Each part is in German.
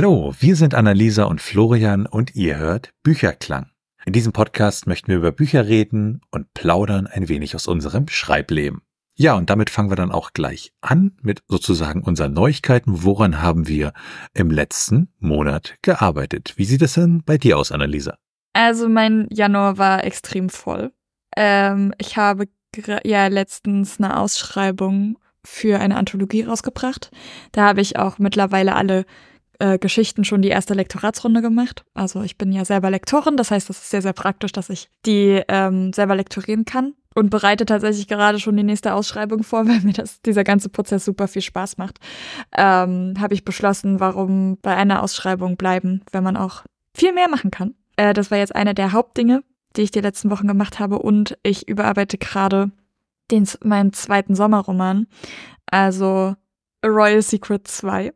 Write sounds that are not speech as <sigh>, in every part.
Hallo, wir sind Annalisa und Florian und ihr hört Bücherklang. In diesem Podcast möchten wir über Bücher reden und plaudern ein wenig aus unserem Schreibleben. Ja, und damit fangen wir dann auch gleich an mit sozusagen unseren Neuigkeiten. Woran haben wir im letzten Monat gearbeitet? Wie sieht es denn bei dir aus, Annalisa? Also mein Januar war extrem voll. Ähm, ich habe ja letztens eine Ausschreibung für eine Anthologie rausgebracht. Da habe ich auch mittlerweile alle äh, Geschichten schon die erste Lektoratsrunde gemacht. Also ich bin ja selber Lektorin, das heißt, das ist sehr, sehr praktisch, dass ich die ähm, selber lektorieren kann und bereite tatsächlich gerade schon die nächste Ausschreibung vor, <laughs> weil mir das, dieser ganze Prozess super viel Spaß macht. Ähm, Habe ich beschlossen, warum bei einer Ausschreibung bleiben, wenn man auch viel mehr machen kann. Äh, das war jetzt eine der Hauptdinge, die ich die letzten Wochen gemacht habe und ich überarbeite gerade den, meinen zweiten Sommerroman, also A Royal Secret 2.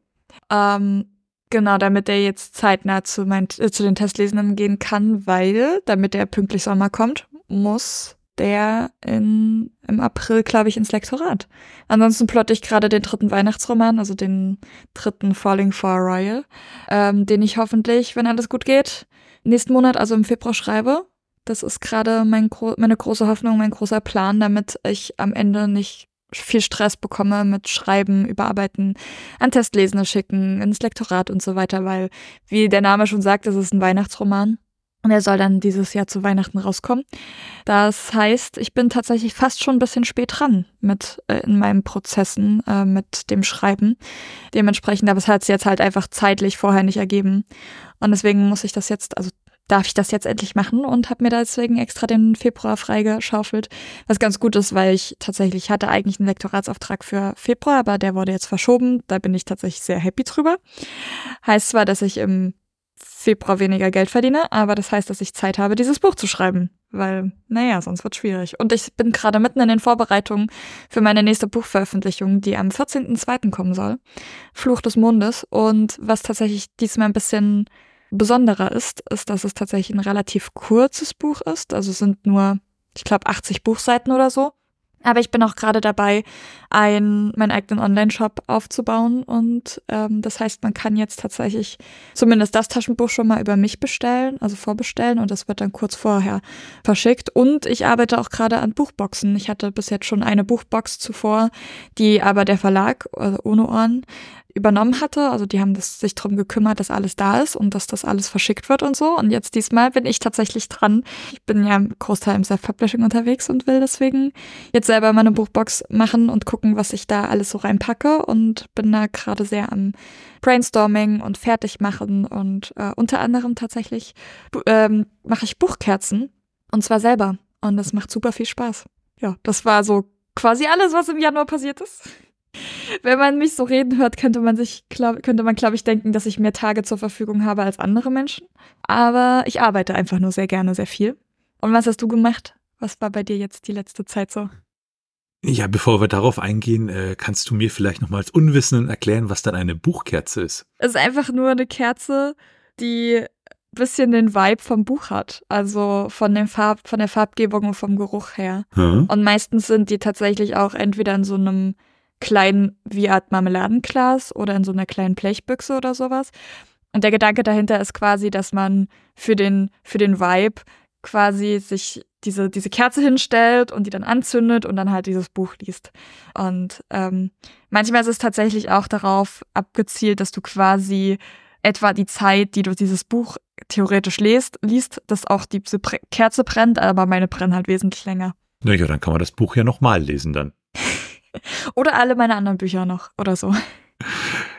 Ähm, Genau, damit er jetzt zeitnah zu, mein, äh, zu den Testlesenden gehen kann, weil, damit er pünktlich Sommer kommt, muss der in, im April, glaube ich, ins Lektorat. Ansonsten plotte ich gerade den dritten Weihnachtsroman, also den dritten Falling for a Royal, ähm, den ich hoffentlich, wenn alles gut geht, nächsten Monat, also im Februar schreibe. Das ist gerade mein, meine große Hoffnung, mein großer Plan, damit ich am Ende nicht viel Stress bekomme mit Schreiben, Überarbeiten, an Testlesende schicken, ins Lektorat und so weiter, weil, wie der Name schon sagt, es ist ein Weihnachtsroman. Und er soll dann dieses Jahr zu Weihnachten rauskommen. Das heißt, ich bin tatsächlich fast schon ein bisschen spät dran mit äh, in meinen Prozessen äh, mit dem Schreiben. Dementsprechend, aber es hat es jetzt halt einfach zeitlich vorher nicht ergeben. Und deswegen muss ich das jetzt, also darf ich das jetzt endlich machen und habe mir deswegen extra den Februar freigeschaufelt. Was ganz gut ist, weil ich tatsächlich hatte eigentlich einen Lektoratsauftrag für Februar, aber der wurde jetzt verschoben. Da bin ich tatsächlich sehr happy drüber. Heißt zwar, dass ich im Februar weniger Geld verdiene, aber das heißt, dass ich Zeit habe, dieses Buch zu schreiben. Weil, naja, sonst wird schwierig. Und ich bin gerade mitten in den Vorbereitungen für meine nächste Buchveröffentlichung, die am 14.02. kommen soll. Fluch des Mondes. Und was tatsächlich diesmal ein bisschen besonderer ist, ist, dass es tatsächlich ein relativ kurzes Buch ist. Also es sind nur, ich glaube, 80 Buchseiten oder so. Aber ich bin auch gerade dabei, ein, meinen eigenen Online-Shop aufzubauen. Und ähm, das heißt, man kann jetzt tatsächlich zumindest das Taschenbuch schon mal über mich bestellen, also vorbestellen. Und das wird dann kurz vorher verschickt. Und ich arbeite auch gerade an Buchboxen. Ich hatte bis jetzt schon eine Buchbox zuvor, die aber der Verlag, also ohne Ohren, übernommen hatte. Also die haben das, sich darum gekümmert, dass alles da ist und dass das alles verschickt wird und so. Und jetzt diesmal bin ich tatsächlich dran. Ich bin ja im Großteil im Self-Publishing unterwegs und will deswegen jetzt selber meine Buchbox machen und gucken, was ich da alles so reinpacke und bin da gerade sehr am Brainstorming und fertig machen und äh, unter anderem tatsächlich ähm, mache ich Buchkerzen und zwar selber und das macht super viel Spaß. Ja, das war so quasi alles, was im Januar passiert ist. Wenn man mich so reden hört, könnte man sich, glaub, könnte man, glaube ich, denken, dass ich mehr Tage zur Verfügung habe als andere Menschen. Aber ich arbeite einfach nur sehr gerne, sehr viel. Und was hast du gemacht? Was war bei dir jetzt die letzte Zeit so? Ja, bevor wir darauf eingehen, äh, kannst du mir vielleicht noch mal als Unwissenden erklären, was dann eine Buchkerze ist? Es ist einfach nur eine Kerze, die ein bisschen den Vibe vom Buch hat. Also von, dem Farb, von der Farbgebung und vom Geruch her. Hm. Und meistens sind die tatsächlich auch entweder in so einem kleinen wie Art Marmeladenglas oder in so einer kleinen Blechbüchse oder sowas. Und der Gedanke dahinter ist quasi, dass man für den, für den Vibe quasi sich diese, diese Kerze hinstellt und die dann anzündet und dann halt dieses Buch liest. Und ähm, manchmal ist es tatsächlich auch darauf abgezielt, dass du quasi etwa die Zeit, die du dieses Buch theoretisch liest, liest, dass auch diese Kerze brennt, aber meine brennen halt wesentlich länger. Naja, dann kann man das Buch ja nochmal lesen dann. <laughs> Oder alle meine anderen Bücher noch oder so.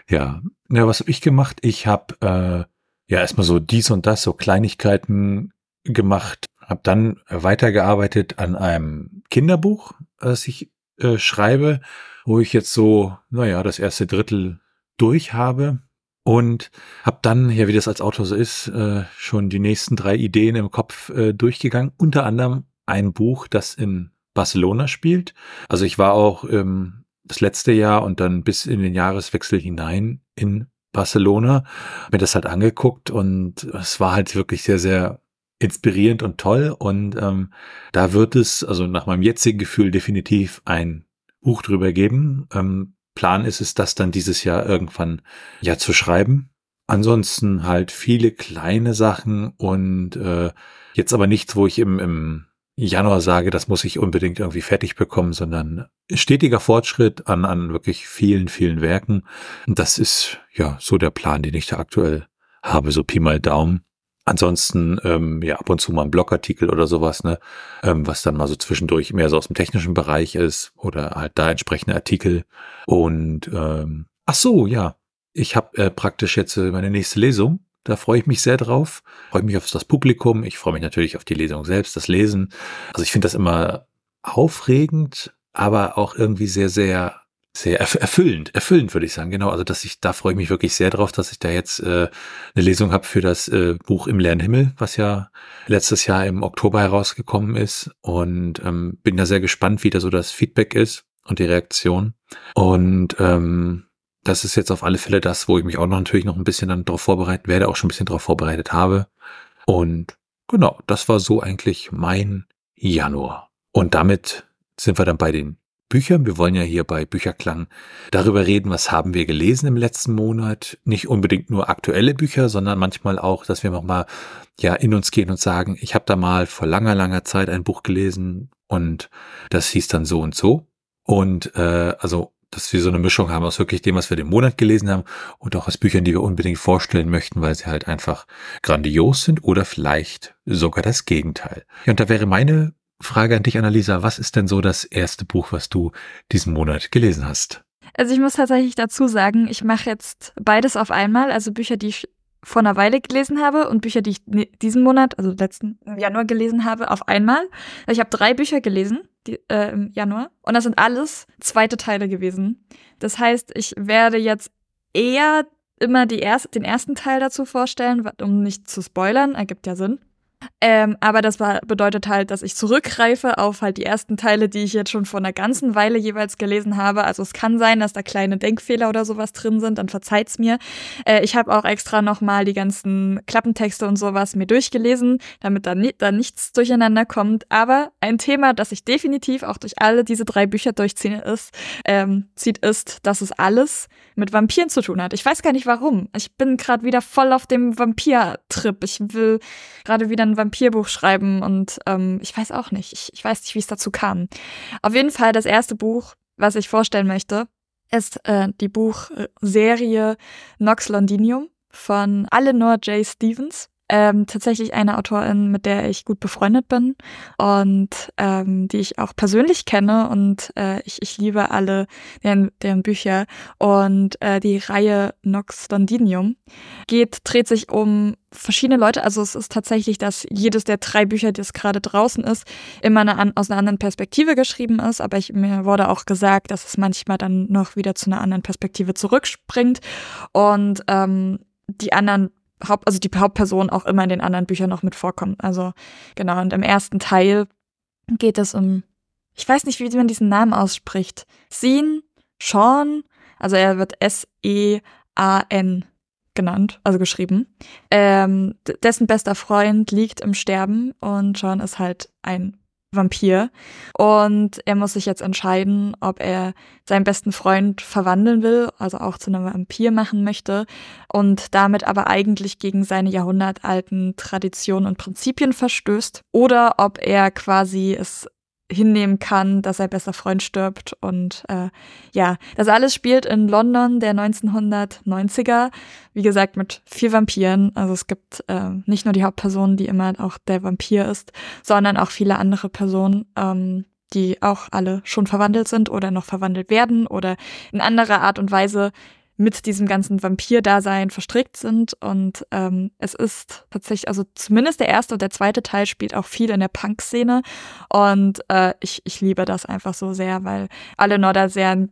Ja, ja was habe ich gemacht? Ich habe äh, ja erstmal so dies und das, so Kleinigkeiten gemacht, habe dann weitergearbeitet an einem Kinderbuch, das ich äh, schreibe, wo ich jetzt so, naja, das erste Drittel durch habe und habe dann, ja, wie das als Autor so ist, äh, schon die nächsten drei Ideen im Kopf äh, durchgegangen. Unter anderem ein Buch, das in Barcelona spielt. Also ich war auch ähm, das letzte Jahr und dann bis in den Jahreswechsel hinein in Barcelona, mir das halt angeguckt und es war halt wirklich sehr, sehr inspirierend und toll. Und ähm, da wird es, also nach meinem jetzigen Gefühl, definitiv ein Buch drüber geben. Ähm, Plan ist es, das dann dieses Jahr irgendwann ja zu schreiben. ansonsten halt viele kleine Sachen und äh, jetzt aber nichts, wo ich im, im Januar sage, das muss ich unbedingt irgendwie fertig bekommen, sondern stetiger Fortschritt an, an wirklich vielen, vielen Werken. Das ist ja so der Plan, den ich da aktuell habe, so Pi mal Daumen. Ansonsten ähm, ja ab und zu mal ein Blogartikel oder sowas, ne, ähm, was dann mal so zwischendurch mehr so aus dem technischen Bereich ist oder halt da entsprechende Artikel. Und ähm, ach so, ja, ich habe äh, praktisch jetzt äh, meine nächste Lesung. Da freue ich mich sehr drauf. Freue mich auf das Publikum. Ich freue mich natürlich auf die Lesung selbst, das Lesen. Also ich finde das immer aufregend, aber auch irgendwie sehr, sehr sehr erfüllend, erfüllend würde ich sagen, genau. Also dass ich, da freue ich mich wirklich sehr drauf, dass ich da jetzt äh, eine Lesung habe für das äh, Buch Im leeren Himmel, was ja letztes Jahr im Oktober herausgekommen ist. Und ähm, bin da sehr gespannt, wie da so das Feedback ist und die Reaktion. Und ähm, das ist jetzt auf alle Fälle das, wo ich mich auch noch natürlich noch ein bisschen dann darauf vorbereiten werde, auch schon ein bisschen darauf vorbereitet habe. Und genau, das war so eigentlich mein Januar. Und damit sind wir dann bei den Büchern. Wir wollen ja hier bei Bücherklang darüber reden, was haben wir gelesen im letzten Monat. Nicht unbedingt nur aktuelle Bücher, sondern manchmal auch, dass wir nochmal ja in uns gehen und sagen, ich habe da mal vor langer, langer Zeit ein Buch gelesen und das hieß dann so und so. Und äh, also dass wir so eine Mischung haben aus wirklich dem, was wir den Monat gelesen haben und auch aus Büchern, die wir unbedingt vorstellen möchten, weil sie halt einfach grandios sind oder vielleicht sogar das Gegenteil. Ja, und da wäre meine Frage an dich, Annalisa. Was ist denn so das erste Buch, was du diesen Monat gelesen hast? Also ich muss tatsächlich dazu sagen, ich mache jetzt beides auf einmal. Also Bücher, die ich vor einer Weile gelesen habe und Bücher, die ich diesen Monat, also letzten Januar gelesen habe, auf einmal. Ich habe drei Bücher gelesen die, äh, im Januar und das sind alles zweite Teile gewesen. Das heißt, ich werde jetzt eher immer die erst, den ersten Teil dazu vorstellen, um nicht zu spoilern, ergibt ja Sinn. Ähm, aber das war, bedeutet halt, dass ich zurückgreife auf halt die ersten Teile, die ich jetzt schon vor einer ganzen Weile jeweils gelesen habe. Also es kann sein, dass da kleine Denkfehler oder sowas drin sind, dann verzeiht's mir. Äh, ich habe auch extra nochmal die ganzen Klappentexte und sowas mir durchgelesen, damit da, ni da nichts durcheinander kommt. Aber ein Thema, das ich definitiv auch durch alle diese drei Bücher durchziehe, ist, ähm, zieht, ist, dass es alles mit Vampiren zu tun hat. Ich weiß gar nicht warum. Ich bin gerade wieder voll auf dem Vampir-Trip. Ich will gerade wieder ein Vampirbuch schreiben und ähm, ich weiß auch nicht. Ich, ich weiß nicht, wie es dazu kam. Auf jeden Fall das erste Buch, was ich vorstellen möchte, ist äh, die Buchserie Nox Londinium von Eleanor J. Stevens ähm, tatsächlich eine Autorin, mit der ich gut befreundet bin und ähm, die ich auch persönlich kenne und äh, ich, ich liebe alle deren, deren Bücher. Und äh, die Reihe Nox Londinium geht, dreht sich um verschiedene Leute. Also es ist tatsächlich, dass jedes der drei Bücher, das gerade draußen ist, immer eine, aus einer anderen Perspektive geschrieben ist. Aber ich, mir wurde auch gesagt, dass es manchmal dann noch wieder zu einer anderen Perspektive zurückspringt. Und ähm, die anderen Haupt, also die Hauptperson auch immer in den anderen Büchern noch mit vorkommt. Also genau, und im ersten Teil geht es um, ich weiß nicht, wie man diesen Namen ausspricht. Sean, Sean, also er wird S-E-A-N genannt, also geschrieben. Ähm, dessen bester Freund liegt im Sterben und Sean ist halt ein Vampir. Und er muss sich jetzt entscheiden, ob er seinen besten Freund verwandeln will, also auch zu einem Vampir machen möchte und damit aber eigentlich gegen seine jahrhundertalten Traditionen und Prinzipien verstößt oder ob er quasi es hinnehmen kann, dass sein bester Freund stirbt. Und äh, ja, das alles spielt in London der 1990er. Wie gesagt, mit vier Vampiren. Also es gibt äh, nicht nur die Hauptperson, die immer auch der Vampir ist, sondern auch viele andere Personen. Ähm, die auch alle schon verwandelt sind oder noch verwandelt werden oder in anderer Art und Weise mit diesem ganzen Vampir-Dasein verstrickt sind. Und ähm, es ist tatsächlich, also zumindest der erste und der zweite Teil spielt auch viel in der Punk-Szene. Und äh, ich, ich liebe das einfach so sehr, weil Alenor da sehr einen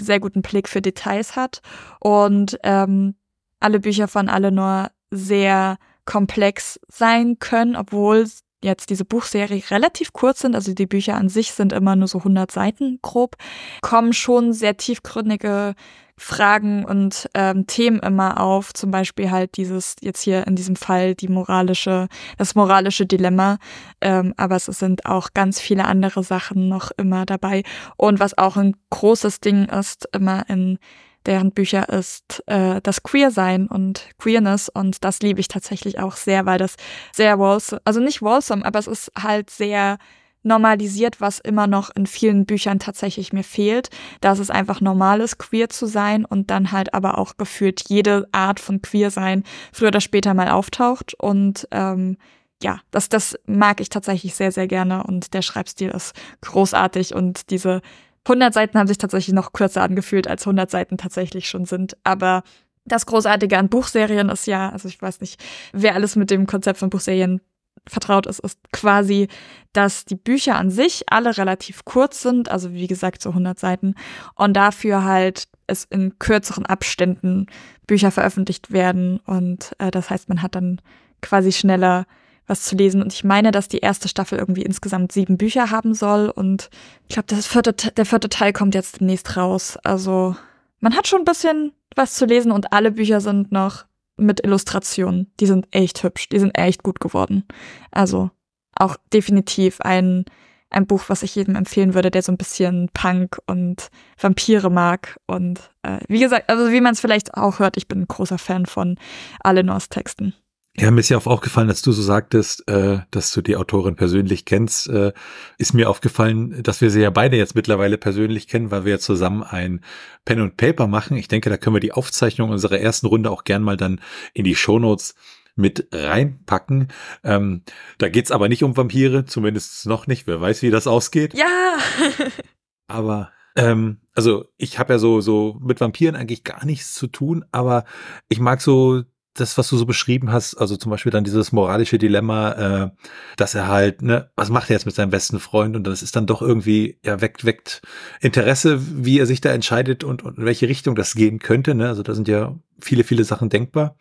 sehr guten Blick für Details hat. Und ähm, alle Bücher von Alenor sehr komplex sein können, obwohl jetzt diese Buchserie relativ kurz sind, also die Bücher an sich sind immer nur so 100 Seiten grob, kommen schon sehr tiefgründige Fragen und ähm, Themen immer auf, zum Beispiel halt dieses, jetzt hier in diesem Fall die moralische, das moralische Dilemma, ähm, aber es sind auch ganz viele andere Sachen noch immer dabei. Und was auch ein großes Ding ist, immer in deren Bücher ist äh, das Queer-Sein und Queerness. Und das liebe ich tatsächlich auch sehr, weil das sehr wholesome, also nicht wholesome, aber es ist halt sehr normalisiert, was immer noch in vielen Büchern tatsächlich mir fehlt, dass es einfach normal ist, queer zu sein und dann halt aber auch gefühlt jede Art von queer sein früher oder später mal auftaucht. Und ähm, ja, das, das mag ich tatsächlich sehr, sehr gerne und der Schreibstil ist großartig und diese 100 Seiten haben sich tatsächlich noch kürzer angefühlt, als 100 Seiten tatsächlich schon sind, aber das Großartige an Buchserien ist ja, also ich weiß nicht, wer alles mit dem Konzept von Buchserien vertraut ist, ist quasi, dass die Bücher an sich alle relativ kurz sind, also wie gesagt so 100 Seiten und dafür halt es in kürzeren Abständen Bücher veröffentlicht werden. Und äh, das heißt, man hat dann quasi schneller was zu lesen und ich meine, dass die erste Staffel irgendwie insgesamt sieben Bücher haben soll und ich glaube, der vierte Teil kommt jetzt demnächst raus. Also man hat schon ein bisschen was zu lesen und alle Bücher sind noch mit Illustrationen. Die sind echt hübsch, die sind echt gut geworden. Also auch definitiv ein, ein Buch, was ich jedem empfehlen würde, der so ein bisschen Punk und Vampire mag. Und äh, wie gesagt, also wie man es vielleicht auch hört, ich bin ein großer Fan von Alenors Texten. Ja, mir ist ja auch aufgefallen, dass du so sagtest, äh, dass du die Autorin persönlich kennst, äh, ist mir aufgefallen, dass wir sie ja beide jetzt mittlerweile persönlich kennen, weil wir ja zusammen ein Pen und Paper machen. Ich denke, da können wir die Aufzeichnung unserer ersten Runde auch gern mal dann in die Shownotes mit reinpacken. Ähm, da geht's aber nicht um Vampire, zumindest noch nicht. Wer weiß, wie das ausgeht. Ja. <laughs> aber ähm, also ich habe ja so so mit Vampiren eigentlich gar nichts zu tun, aber ich mag so das, was du so beschrieben hast, also zum Beispiel dann dieses moralische Dilemma, äh, dass er halt, ne, was macht er jetzt mit seinem besten Freund? Und das ist dann doch irgendwie, ja, weckt, weckt Interesse, wie er sich da entscheidet und, und in welche Richtung das gehen könnte. Ne? Also da sind ja viele, viele Sachen denkbar.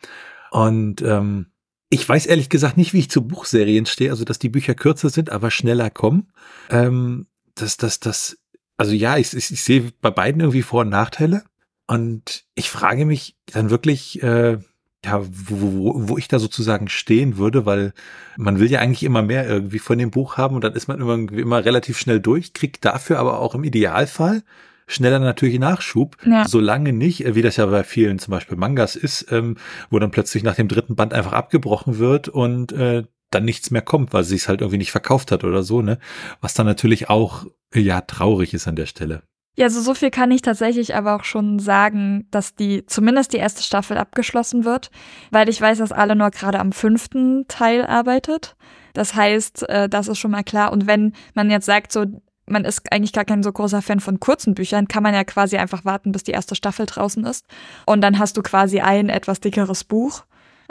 Und ähm, ich weiß ehrlich gesagt nicht, wie ich zu Buchserien stehe, also dass die Bücher kürzer sind, aber schneller kommen. Ähm, das, das, das, also ja, ich, ich, ich sehe bei beiden irgendwie Vor- und Nachteile. Und ich frage mich dann wirklich, äh, ja, wo, wo ich da sozusagen stehen würde, weil man will ja eigentlich immer mehr irgendwie von dem Buch haben und dann ist man irgendwie immer relativ schnell durch, kriegt dafür aber auch im Idealfall schneller natürlich Nachschub, ja. solange nicht, äh, wie das ja bei vielen zum Beispiel Mangas ist, ähm, wo dann plötzlich nach dem dritten Band einfach abgebrochen wird und äh, dann nichts mehr kommt, weil es sich halt irgendwie nicht verkauft hat oder so, ne? Was dann natürlich auch ja traurig ist an der Stelle. Ja, also so viel kann ich tatsächlich aber auch schon sagen, dass die, zumindest die erste Staffel abgeschlossen wird, weil ich weiß, dass alle nur gerade am fünften Teil arbeitet. Das heißt, äh, das ist schon mal klar. Und wenn man jetzt sagt, so, man ist eigentlich gar kein so großer Fan von kurzen Büchern, kann man ja quasi einfach warten, bis die erste Staffel draußen ist. Und dann hast du quasi ein etwas dickeres Buch.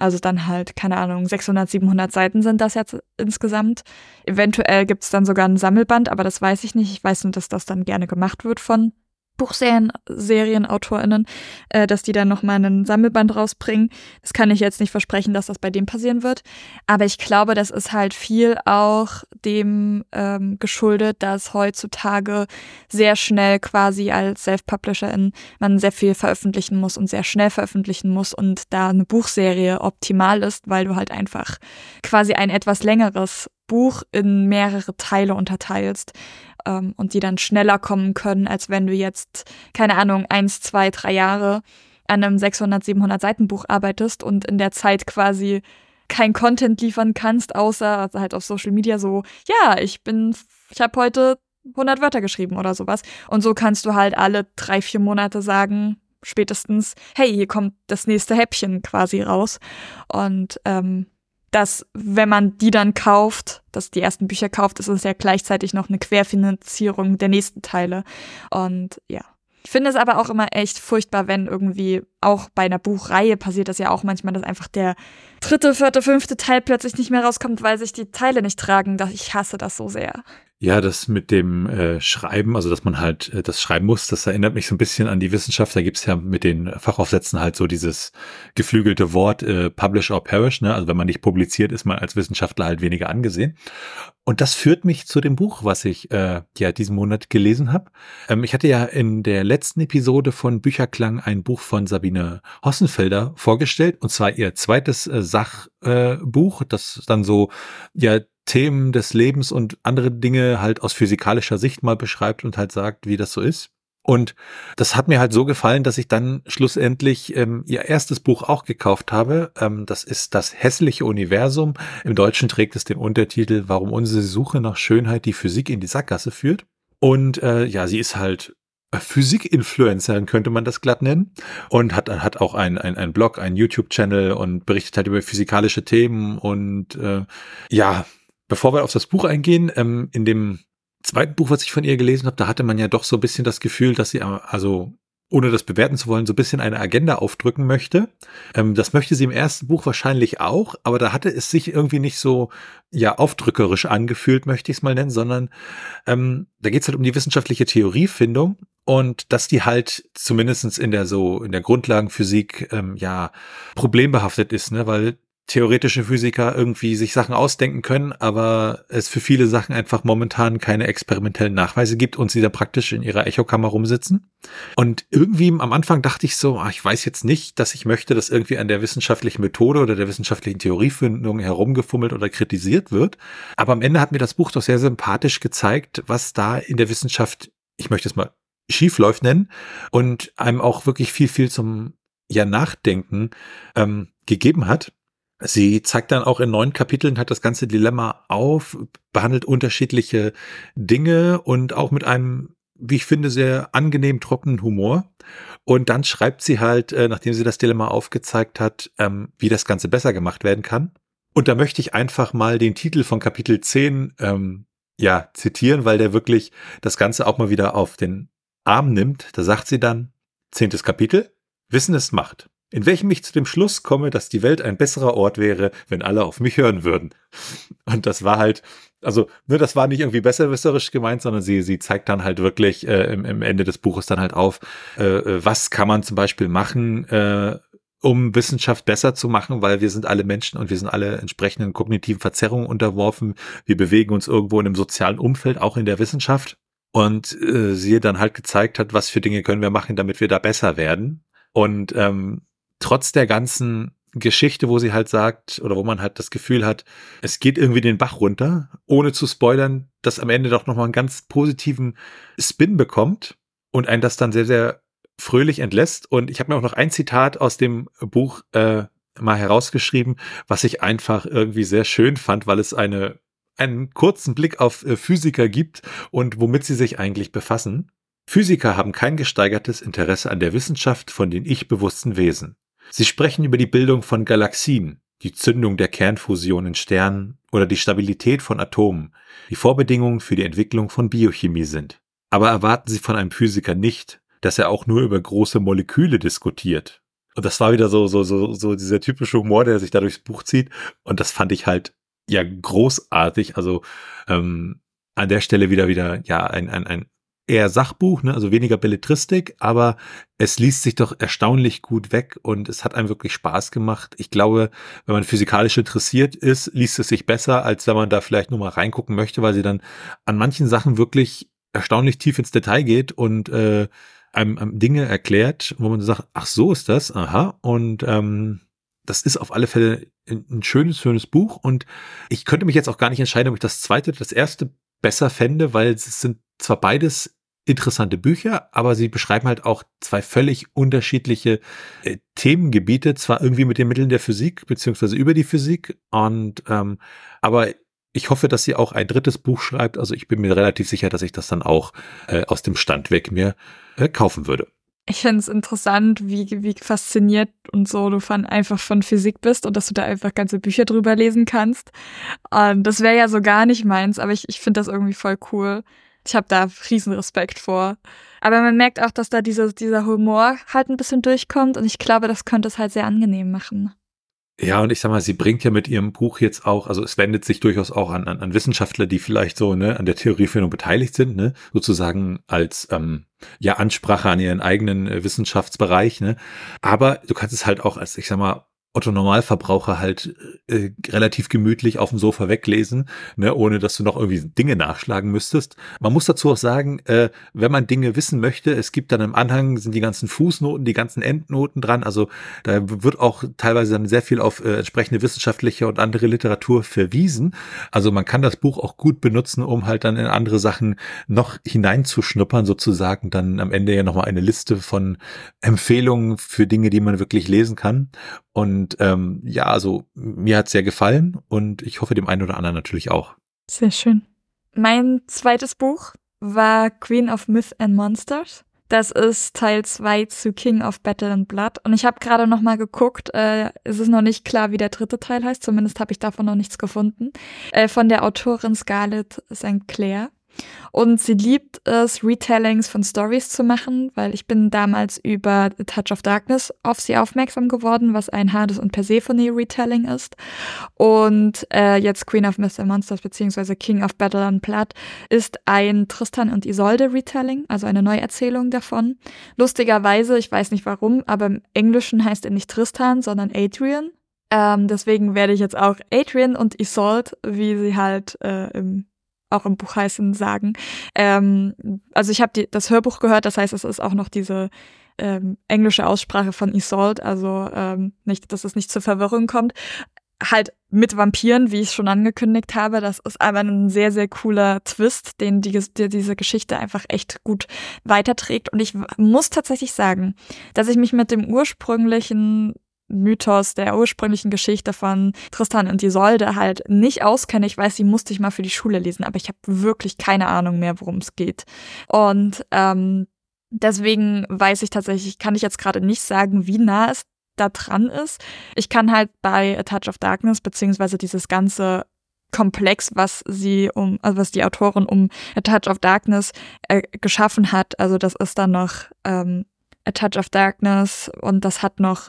Also dann halt, keine Ahnung, 600, 700 Seiten sind das jetzt insgesamt. Eventuell gibt es dann sogar ein Sammelband, aber das weiß ich nicht. Ich weiß nur, dass das dann gerne gemacht wird von Buchserien, SerienautorInnen, äh, dass die dann nochmal einen Sammelband rausbringen. Das kann ich jetzt nicht versprechen, dass das bei dem passieren wird. Aber ich glaube, das ist halt viel auch dem ähm, geschuldet, dass heutzutage sehr schnell quasi als Self-Publisherin man sehr viel veröffentlichen muss und sehr schnell veröffentlichen muss und da eine Buchserie optimal ist, weil du halt einfach quasi ein etwas längeres Buch in mehrere Teile unterteilst ähm, und die dann schneller kommen können, als wenn du jetzt, keine Ahnung, eins, zwei, drei Jahre an einem 600, 700 Seiten Buch arbeitest und in der Zeit quasi kein Content liefern kannst, außer halt auf Social Media so, ja, ich bin, ich habe heute 100 Wörter geschrieben oder sowas. Und so kannst du halt alle drei, vier Monate sagen, spätestens, hey, hier kommt das nächste Häppchen quasi raus. Und ähm, dass wenn man die dann kauft, dass die ersten Bücher kauft, ist es ja gleichzeitig noch eine Querfinanzierung der nächsten Teile. Und ja. Ich finde es aber auch immer echt furchtbar, wenn irgendwie auch bei einer Buchreihe passiert das ja auch manchmal, dass einfach der dritte, vierte, fünfte Teil plötzlich nicht mehr rauskommt, weil sich die Teile nicht tragen. Ich hasse das so sehr. Ja, das mit dem äh, Schreiben, also dass man halt äh, das schreiben muss, das erinnert mich so ein bisschen an die Wissenschaft. Da gibt's ja mit den Fachaufsätzen halt so dieses geflügelte Wort äh, Publish or Perish. Ne? Also wenn man nicht publiziert, ist man als Wissenschaftler halt weniger angesehen. Und das führt mich zu dem Buch, was ich äh, ja diesen Monat gelesen habe. Ähm, ich hatte ja in der letzten Episode von Bücherklang ein Buch von Sabine Hossenfelder vorgestellt, und zwar ihr zweites äh, Sachbuch, äh, das dann so ja Themen des Lebens und andere Dinge halt aus physikalischer Sicht mal beschreibt und halt sagt, wie das so ist. Und das hat mir halt so gefallen, dass ich dann schlussendlich ähm, ihr erstes Buch auch gekauft habe. Ähm, das ist das hässliche Universum. Im Deutschen trägt es den Untertitel, warum unsere Suche nach Schönheit die Physik in die Sackgasse führt. Und äh, ja, sie ist halt Physik-Influencerin, könnte man das glatt nennen. Und hat, hat auch ein, ein, Blog, ein YouTube-Channel und berichtet halt über physikalische Themen. Und äh, ja, bevor wir auf das Buch eingehen, ähm, in dem zweiten Buch, was ich von ihr gelesen habe, da hatte man ja doch so ein bisschen das Gefühl, dass sie äh, also ohne das bewerten zu wollen, so ein bisschen eine Agenda aufdrücken möchte. Ähm, das möchte sie im ersten Buch wahrscheinlich auch, aber da hatte es sich irgendwie nicht so ja aufdrückerisch angefühlt, möchte ich es mal nennen, sondern ähm, da geht es halt um die wissenschaftliche Theoriefindung und dass die halt zumindestens in der so in der Grundlagenphysik ähm, ja problembehaftet ist, ne, weil theoretische Physiker irgendwie sich Sachen ausdenken können, aber es für viele Sachen einfach momentan keine experimentellen Nachweise gibt und sie da praktisch in ihrer Echokammer rumsitzen. Und irgendwie am Anfang dachte ich so, ach, ich weiß jetzt nicht, dass ich möchte, dass irgendwie an der wissenschaftlichen Methode oder der wissenschaftlichen Theoriefindung herumgefummelt oder kritisiert wird. Aber am Ende hat mir das Buch doch sehr sympathisch gezeigt, was da in der Wissenschaft, ich möchte es mal schiefläuft nennen und einem auch wirklich viel, viel zum ja Nachdenken ähm, gegeben hat. Sie zeigt dann auch in neun Kapiteln hat das ganze Dilemma auf, behandelt unterschiedliche Dinge und auch mit einem, wie ich finde, sehr angenehm trockenen Humor. Und dann schreibt sie halt, äh, nachdem sie das Dilemma aufgezeigt hat, ähm, wie das Ganze besser gemacht werden kann. Und da möchte ich einfach mal den Titel von Kapitel 10 ähm, ja, zitieren, weil der wirklich das Ganze auch mal wieder auf den Arm nimmt. Da sagt sie dann, zehntes Kapitel, Wissen ist Macht in welchem ich zu dem Schluss komme, dass die Welt ein besserer Ort wäre, wenn alle auf mich hören würden. Und das war halt, also, ne, das war nicht irgendwie besserwisserisch gemeint, sondern sie, sie zeigt dann halt wirklich äh, im, im Ende des Buches dann halt auf, äh, was kann man zum Beispiel machen, äh, um Wissenschaft besser zu machen, weil wir sind alle Menschen und wir sind alle entsprechenden kognitiven Verzerrungen unterworfen. Wir bewegen uns irgendwo in einem sozialen Umfeld, auch in der Wissenschaft. Und äh, sie dann halt gezeigt hat, was für Dinge können wir machen, damit wir da besser werden. Und ähm, trotz der ganzen Geschichte, wo sie halt sagt, oder wo man halt das Gefühl hat, es geht irgendwie den Bach runter, ohne zu spoilern, dass am Ende doch nochmal einen ganz positiven Spin bekommt und einen das dann sehr, sehr fröhlich entlässt. Und ich habe mir auch noch ein Zitat aus dem Buch äh, mal herausgeschrieben, was ich einfach irgendwie sehr schön fand, weil es eine einen kurzen Blick auf äh, Physiker gibt und womit sie sich eigentlich befassen. Physiker haben kein gesteigertes Interesse an der Wissenschaft von den ich-bewussten Wesen. Sie sprechen über die Bildung von Galaxien, die Zündung der Kernfusion in Sternen oder die Stabilität von Atomen, die Vorbedingungen für die Entwicklung von Biochemie sind. Aber erwarten Sie von einem Physiker nicht, dass er auch nur über große Moleküle diskutiert. Und das war wieder so, so, so, so dieser typische Humor, der sich da durchs Buch zieht. Und das fand ich halt ja großartig. Also ähm, an der Stelle wieder wieder ja ein, ein, ein eher Sachbuch, ne, also weniger Belletristik, aber es liest sich doch erstaunlich gut weg und es hat einem wirklich Spaß gemacht. Ich glaube, wenn man physikalisch interessiert ist, liest es sich besser, als wenn man da vielleicht nur mal reingucken möchte, weil sie dann an manchen Sachen wirklich erstaunlich tief ins Detail geht und äh, einem, einem Dinge erklärt, wo man sagt, ach so ist das, aha, und ähm, das ist auf alle Fälle ein schönes, schönes Buch und ich könnte mich jetzt auch gar nicht entscheiden, ob ich das zweite, das erste besser fände, weil es sind zwar beides interessante Bücher, aber sie beschreiben halt auch zwei völlig unterschiedliche äh, Themengebiete, zwar irgendwie mit den Mitteln der Physik, beziehungsweise über die Physik, und ähm, aber ich hoffe, dass sie auch ein drittes Buch schreibt. Also ich bin mir relativ sicher, dass ich das dann auch äh, aus dem Stand weg mir äh, kaufen würde. Ich finde es interessant, wie, wie fasziniert und so du von, einfach von Physik bist und dass du da einfach ganze Bücher drüber lesen kannst. Und das wäre ja so gar nicht meins, aber ich, ich finde das irgendwie voll cool. Ich habe da riesen Respekt vor. Aber man merkt auch, dass da dieser, dieser Humor halt ein bisschen durchkommt und ich glaube, das könnte es halt sehr angenehm machen. Ja, und ich sag mal, sie bringt ja mit ihrem Buch jetzt auch, also es wendet sich durchaus auch an, an, an Wissenschaftler, die vielleicht so ne, an der Theoriefindung beteiligt sind, ne, sozusagen als ähm, ja Ansprache an ihren eigenen äh, Wissenschaftsbereich, ne. Aber du kannst es halt auch als, ich sag mal, Otto Normalverbraucher halt äh, relativ gemütlich auf dem Sofa weglesen, ne, ohne dass du noch irgendwie Dinge nachschlagen müsstest. Man muss dazu auch sagen, äh, wenn man Dinge wissen möchte, es gibt dann im Anhang sind die ganzen Fußnoten, die ganzen Endnoten dran. Also da wird auch teilweise dann sehr viel auf äh, entsprechende wissenschaftliche und andere Literatur verwiesen. Also man kann das Buch auch gut benutzen, um halt dann in andere Sachen noch hineinzuschnuppern, sozusagen. Dann am Ende ja nochmal eine Liste von Empfehlungen für Dinge, die man wirklich lesen kann. Und ähm, ja, also mir hat sehr gefallen und ich hoffe dem einen oder anderen natürlich auch. Sehr schön. Mein zweites Buch war Queen of Myth and Monsters. Das ist Teil 2 zu King of Battle and Blood. Und ich habe gerade noch mal geguckt. Äh, es ist noch nicht klar, wie der dritte Teil heißt. Zumindest habe ich davon noch nichts gefunden. Äh, von der Autorin Scarlett St. Clair. Und sie liebt es, Retellings von Stories zu machen, weil ich bin damals über The Touch of Darkness auf sie aufmerksam geworden, was ein Hades und Persephone Retelling ist. Und äh, jetzt Queen of Mr. Monsters beziehungsweise King of Battle and Blood ist ein Tristan und Isolde Retelling, also eine Neuerzählung davon. Lustigerweise, ich weiß nicht warum, aber im Englischen heißt er nicht Tristan, sondern Adrian. Ähm, deswegen werde ich jetzt auch Adrian und Isolde, wie sie halt äh, im auch im Buch heißen, sagen. Ähm, also ich habe das Hörbuch gehört, das heißt, es ist auch noch diese ähm, englische Aussprache von Isolde, also ähm, nicht, dass es nicht zur Verwirrung kommt. Halt mit Vampiren, wie ich schon angekündigt habe. Das ist aber ein sehr, sehr cooler Twist, den die, die diese Geschichte einfach echt gut weiterträgt. Und ich muss tatsächlich sagen, dass ich mich mit dem ursprünglichen Mythos der ursprünglichen Geschichte von Tristan und Isolde halt nicht auskenne. Ich weiß, die musste ich mal für die Schule lesen, aber ich habe wirklich keine Ahnung mehr, worum es geht. Und ähm, deswegen weiß ich tatsächlich, kann ich jetzt gerade nicht sagen, wie nah es da dran ist. Ich kann halt bei A Touch of Darkness beziehungsweise dieses ganze Komplex, was sie um, also was die Autorin um A Touch of Darkness äh, geschaffen hat. Also das ist dann noch ähm, A Touch of Darkness und das hat noch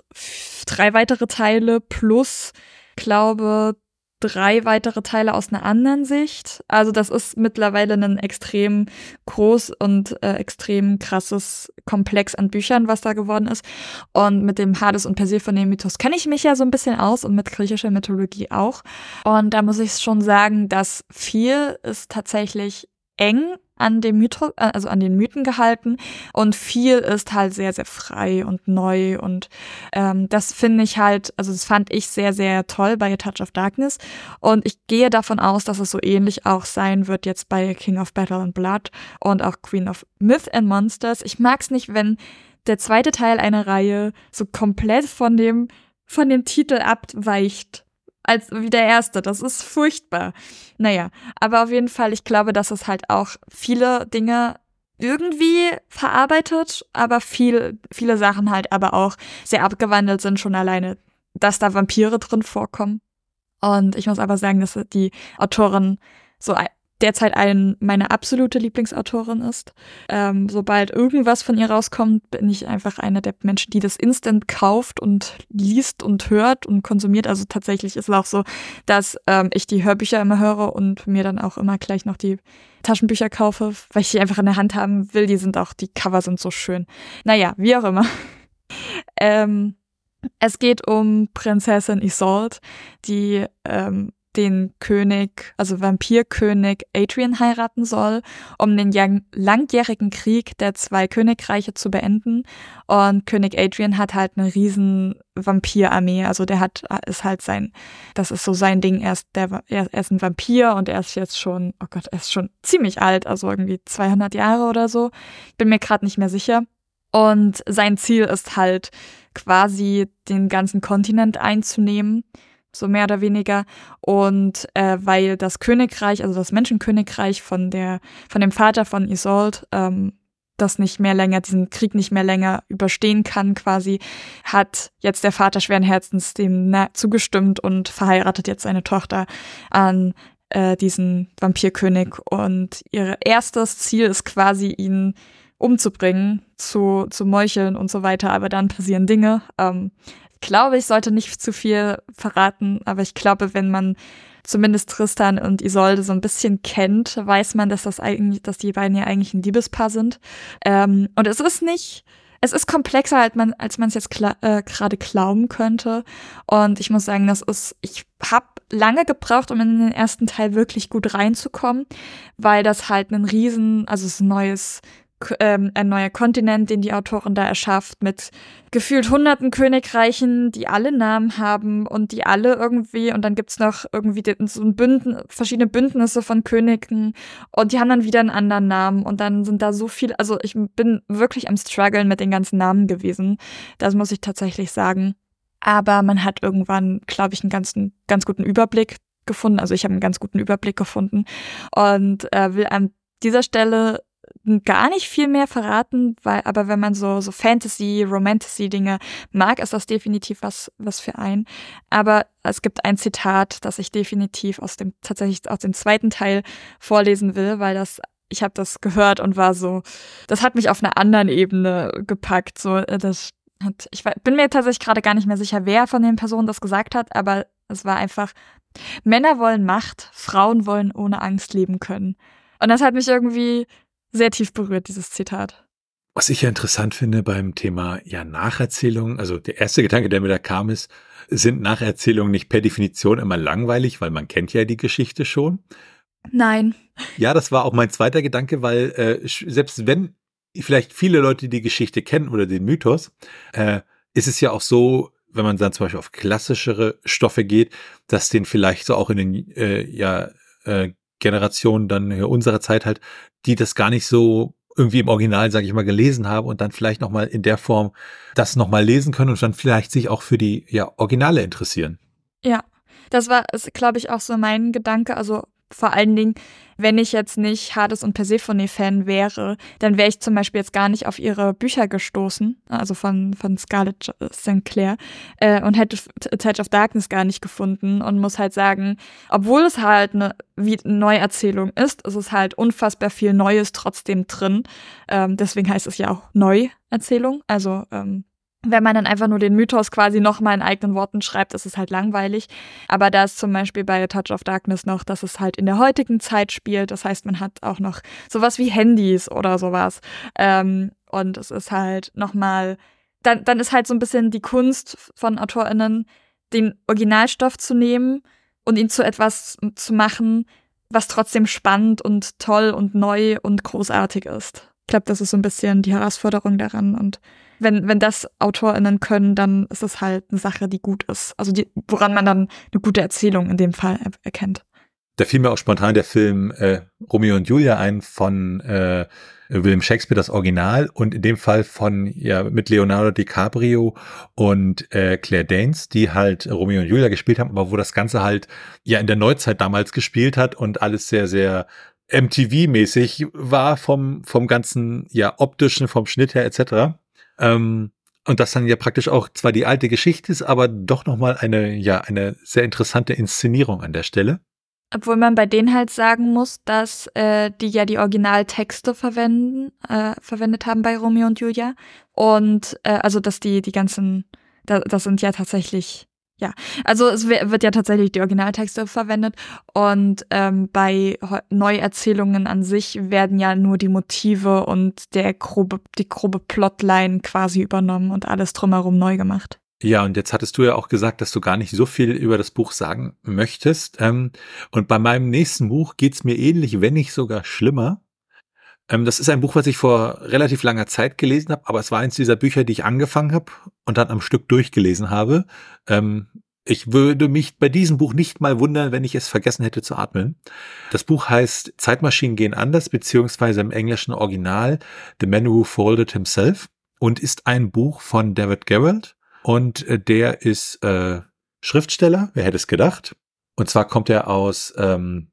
drei weitere Teile plus, glaube, drei weitere Teile aus einer anderen Sicht. Also das ist mittlerweile ein extrem groß und äh, extrem krasses Komplex an Büchern, was da geworden ist. Und mit dem Hades und Persephone Mythos kenne ich mich ja so ein bisschen aus und mit griechischer Mythologie auch. Und da muss ich schon sagen, dass viel ist tatsächlich eng an dem Mythos, äh, also an den Mythen gehalten. Und viel ist halt sehr, sehr frei und neu. Und ähm, das finde ich halt, also das fand ich sehr, sehr toll bei A Touch of Darkness. Und ich gehe davon aus, dass es so ähnlich auch sein wird jetzt bei King of Battle and Blood und auch Queen of Myth and Monsters. Ich mag es nicht, wenn der zweite Teil einer Reihe so komplett von dem von dem Titel abweicht als wie der erste. Das ist furchtbar. Naja, aber auf jeden Fall, ich glaube, dass es halt auch viele Dinge irgendwie verarbeitet, aber viel, viele Sachen halt aber auch sehr abgewandelt sind, schon alleine, dass da Vampire drin vorkommen. Und ich muss aber sagen, dass die Autorin so derzeit ein, meine absolute Lieblingsautorin ist. Ähm, sobald irgendwas von ihr rauskommt, bin ich einfach einer der Menschen, die das instant kauft und liest und hört und konsumiert. Also tatsächlich ist es auch so, dass ähm, ich die Hörbücher immer höre und mir dann auch immer gleich noch die Taschenbücher kaufe, weil ich die einfach in der Hand haben will. Die sind auch, die Cover sind so schön. Naja, wie auch immer. <laughs> ähm, es geht um Prinzessin Isolde, die ähm, den König, also Vampirkönig Adrian heiraten soll, um den langjährigen Krieg der zwei Königreiche zu beenden. Und König Adrian hat halt eine riesen Vampirarmee, also der hat, ist halt sein, das ist so sein Ding, er ist, der, er, ist ein Vampir und er ist jetzt schon, oh Gott, er ist schon ziemlich alt, also irgendwie 200 Jahre oder so. Ich bin mir gerade nicht mehr sicher. Und sein Ziel ist halt quasi den ganzen Kontinent einzunehmen so mehr oder weniger. Und äh, weil das Königreich, also das Menschenkönigreich von der, von dem Vater von Isolde, ähm, das nicht mehr länger, diesen Krieg nicht mehr länger überstehen kann, quasi, hat jetzt der Vater schweren Herzens dem zugestimmt und verheiratet jetzt seine Tochter an äh, diesen Vampirkönig. Und ihr erstes Ziel ist quasi, ihn umzubringen, zu, zu meucheln und so weiter. Aber dann passieren Dinge. Ähm, glaube, ich sollte nicht zu viel verraten, aber ich glaube, wenn man zumindest Tristan und Isolde so ein bisschen kennt, weiß man, dass das eigentlich, dass die beiden ja eigentlich ein Liebespaar sind. Ähm, und es ist nicht, es ist komplexer, als man als man es jetzt äh, gerade glauben könnte. Und ich muss sagen, das ist, ich habe lange gebraucht, um in den ersten Teil wirklich gut reinzukommen, weil das halt ein riesen, also es ist ein neues ähm, ein neuer Kontinent, den die Autorin da erschafft, mit gefühlt hunderten Königreichen, die alle Namen haben und die alle irgendwie, und dann gibt's noch irgendwie so ein Bünden, verschiedene Bündnisse von Königen und die haben dann wieder einen anderen Namen und dann sind da so viel, also ich bin wirklich am struggeln mit den ganzen Namen gewesen. Das muss ich tatsächlich sagen. Aber man hat irgendwann, glaube ich, einen ganzen, ganz guten Überblick gefunden. Also ich habe einen ganz guten Überblick gefunden und äh, will an dieser Stelle gar nicht viel mehr verraten, weil, aber wenn man so, so Fantasy, Romantasy-Dinge mag, ist das definitiv was, was für einen. Aber es gibt ein Zitat, das ich definitiv aus dem, tatsächlich aus dem zweiten Teil vorlesen will, weil das, ich habe das gehört und war so, das hat mich auf einer anderen Ebene gepackt. So, äh, das hat, ich bin mir tatsächlich gerade gar nicht mehr sicher, wer von den Personen das gesagt hat, aber es war einfach, Männer wollen Macht, Frauen wollen ohne Angst leben können. Und das hat mich irgendwie sehr tief berührt, dieses Zitat. Was ich ja interessant finde beim Thema ja Nacherzählung, also der erste Gedanke, der mir da kam, ist, sind Nacherzählungen nicht per Definition immer langweilig, weil man kennt ja die Geschichte schon? Nein. Ja, das war auch mein zweiter Gedanke, weil äh, selbst wenn vielleicht viele Leute die Geschichte kennen oder den Mythos, äh, ist es ja auch so, wenn man dann zum Beispiel auf klassischere Stoffe geht, dass den vielleicht so auch in den äh, ja, äh, Generation dann unserer Zeit halt, die das gar nicht so irgendwie im Original, sage ich mal, gelesen haben und dann vielleicht nochmal in der Form das nochmal lesen können und dann vielleicht sich auch für die ja, Originale interessieren. Ja, das war, glaube ich, auch so mein Gedanke. Also vor allen Dingen, wenn ich jetzt nicht Hades und Persephone-Fan wäre, dann wäre ich zum Beispiel jetzt gar nicht auf ihre Bücher gestoßen, also von, von Scarlett St. Clair, äh, und hätte Touch of Darkness gar nicht gefunden und muss halt sagen, obwohl es halt eine Neuerzählung ist, ist es halt unfassbar viel Neues trotzdem drin. Ähm, deswegen heißt es ja auch Neuerzählung. Also ähm, wenn man dann einfach nur den Mythos quasi nochmal in eigenen Worten schreibt, ist es halt langweilig. Aber da ist zum Beispiel bei A Touch of Darkness noch, dass es halt in der heutigen Zeit spielt. Das heißt, man hat auch noch sowas wie Handys oder sowas. Ähm, und es ist halt nochmal, dann, dann ist halt so ein bisschen die Kunst von AutorInnen, den Originalstoff zu nehmen und ihn zu etwas zu machen, was trotzdem spannend und toll und neu und großartig ist. Ich glaube, das ist so ein bisschen die Herausforderung daran und wenn, wenn das AutorInnen können, dann ist es halt eine Sache, die gut ist. Also die, woran man dann eine gute Erzählung in dem Fall er erkennt. Da fiel mir auch spontan der Film äh, Romeo und Julia ein von äh, William Shakespeare, das Original, und in dem Fall von, ja, mit Leonardo DiCaprio und äh, Claire Danes, die halt Romeo und Julia gespielt haben, aber wo das Ganze halt ja in der Neuzeit damals gespielt hat und alles sehr, sehr MTV-mäßig war vom, vom ganzen, ja, optischen, vom Schnitt her etc. Ähm, und das dann ja praktisch auch zwar die alte Geschichte ist, aber doch nochmal eine, ja, eine sehr interessante Inszenierung an der Stelle. Obwohl man bei denen halt sagen muss, dass äh, die ja die Originaltexte verwenden, äh, verwendet haben bei Romeo und Julia. Und äh, also dass die, die ganzen, da, das sind ja tatsächlich ja, also es wird ja tatsächlich die Originaltexte verwendet und ähm, bei Neuerzählungen an sich werden ja nur die Motive und der grobe, die grobe Plotline quasi übernommen und alles drumherum neu gemacht. Ja, und jetzt hattest du ja auch gesagt, dass du gar nicht so viel über das Buch sagen möchtest. Ähm, und bei meinem nächsten Buch geht's mir ähnlich, wenn nicht sogar schlimmer. Ähm, das ist ein Buch, was ich vor relativ langer Zeit gelesen habe, aber es war eins dieser Bücher, die ich angefangen habe und dann am Stück durchgelesen habe. Ähm, ich würde mich bei diesem Buch nicht mal wundern, wenn ich es vergessen hätte zu atmen. Das Buch heißt Zeitmaschinen gehen anders, beziehungsweise im englischen Original The Man Who Folded Himself und ist ein Buch von David Gerald und äh, der ist äh, Schriftsteller, wer hätte es gedacht? Und zwar kommt er aus ähm,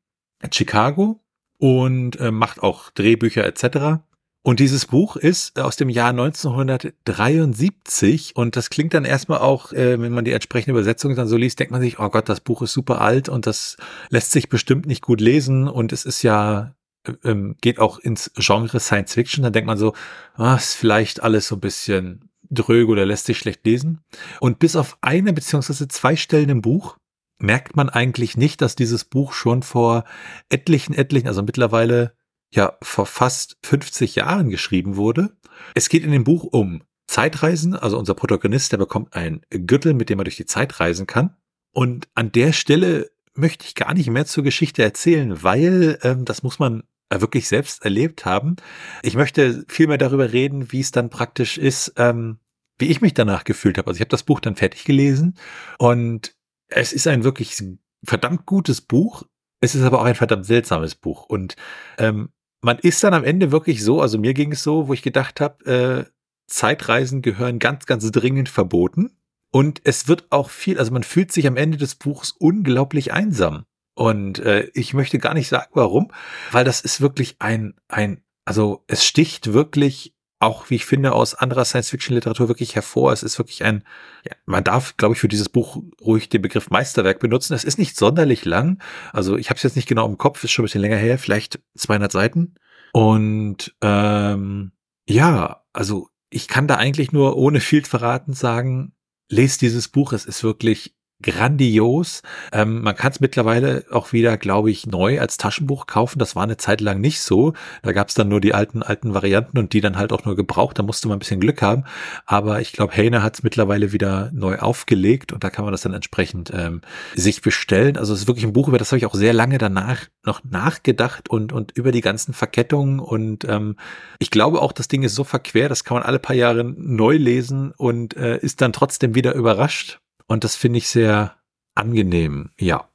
Chicago und äh, macht auch Drehbücher etc. Und dieses Buch ist aus dem Jahr 1973 und das klingt dann erstmal auch, äh, wenn man die entsprechende Übersetzung dann so liest, denkt man sich, oh Gott, das Buch ist super alt und das lässt sich bestimmt nicht gut lesen und es ist ja, äh, ähm, geht auch ins Genre Science Fiction, dann denkt man so, ah, ist vielleicht alles so ein bisschen dröge oder lässt sich schlecht lesen. Und bis auf eine beziehungsweise zwei Stellen im Buch merkt man eigentlich nicht, dass dieses Buch schon vor etlichen, etlichen, also mittlerweile ja vor fast 50 Jahren geschrieben wurde. Es geht in dem Buch um Zeitreisen. Also unser Protagonist, der bekommt einen Gürtel, mit dem er durch die Zeit reisen kann. Und an der Stelle möchte ich gar nicht mehr zur Geschichte erzählen, weil ähm, das muss man wirklich selbst erlebt haben. Ich möchte viel mehr darüber reden, wie es dann praktisch ist, ähm, wie ich mich danach gefühlt habe. Also ich habe das Buch dann fertig gelesen und es ist ein wirklich verdammt gutes Buch. Es ist aber auch ein verdammt seltsames Buch. Und ähm, man ist dann am Ende wirklich so, also mir ging es so, wo ich gedacht habe, äh, Zeitreisen gehören ganz, ganz dringend verboten. Und es wird auch viel, also man fühlt sich am Ende des Buchs unglaublich einsam. Und äh, ich möchte gar nicht sagen, warum, weil das ist wirklich ein, ein, also es sticht wirklich auch, wie ich finde, aus anderer Science-Fiction-Literatur wirklich hervor. Es ist wirklich ein, ja, man darf, glaube ich, für dieses Buch ruhig den Begriff Meisterwerk benutzen. Es ist nicht sonderlich lang. Also ich habe es jetzt nicht genau im Kopf, ist schon ein bisschen länger her, vielleicht 200 Seiten. Und ähm, ja, also ich kann da eigentlich nur ohne viel verraten sagen, lest dieses Buch. Es ist wirklich grandios. Ähm, man kann es mittlerweile auch wieder, glaube ich, neu als Taschenbuch kaufen. Das war eine Zeit lang nicht so. Da gab es dann nur die alten, alten Varianten und die dann halt auch nur gebraucht. Da musste man ein bisschen Glück haben. Aber ich glaube, Heine hat es mittlerweile wieder neu aufgelegt und da kann man das dann entsprechend ähm, sich bestellen. Also es ist wirklich ein Buch, über das habe ich auch sehr lange danach noch nachgedacht und, und über die ganzen Verkettungen. Und ähm, ich glaube auch, das Ding ist so verquer, das kann man alle paar Jahre neu lesen und äh, ist dann trotzdem wieder überrascht und das finde ich sehr angenehm, ja.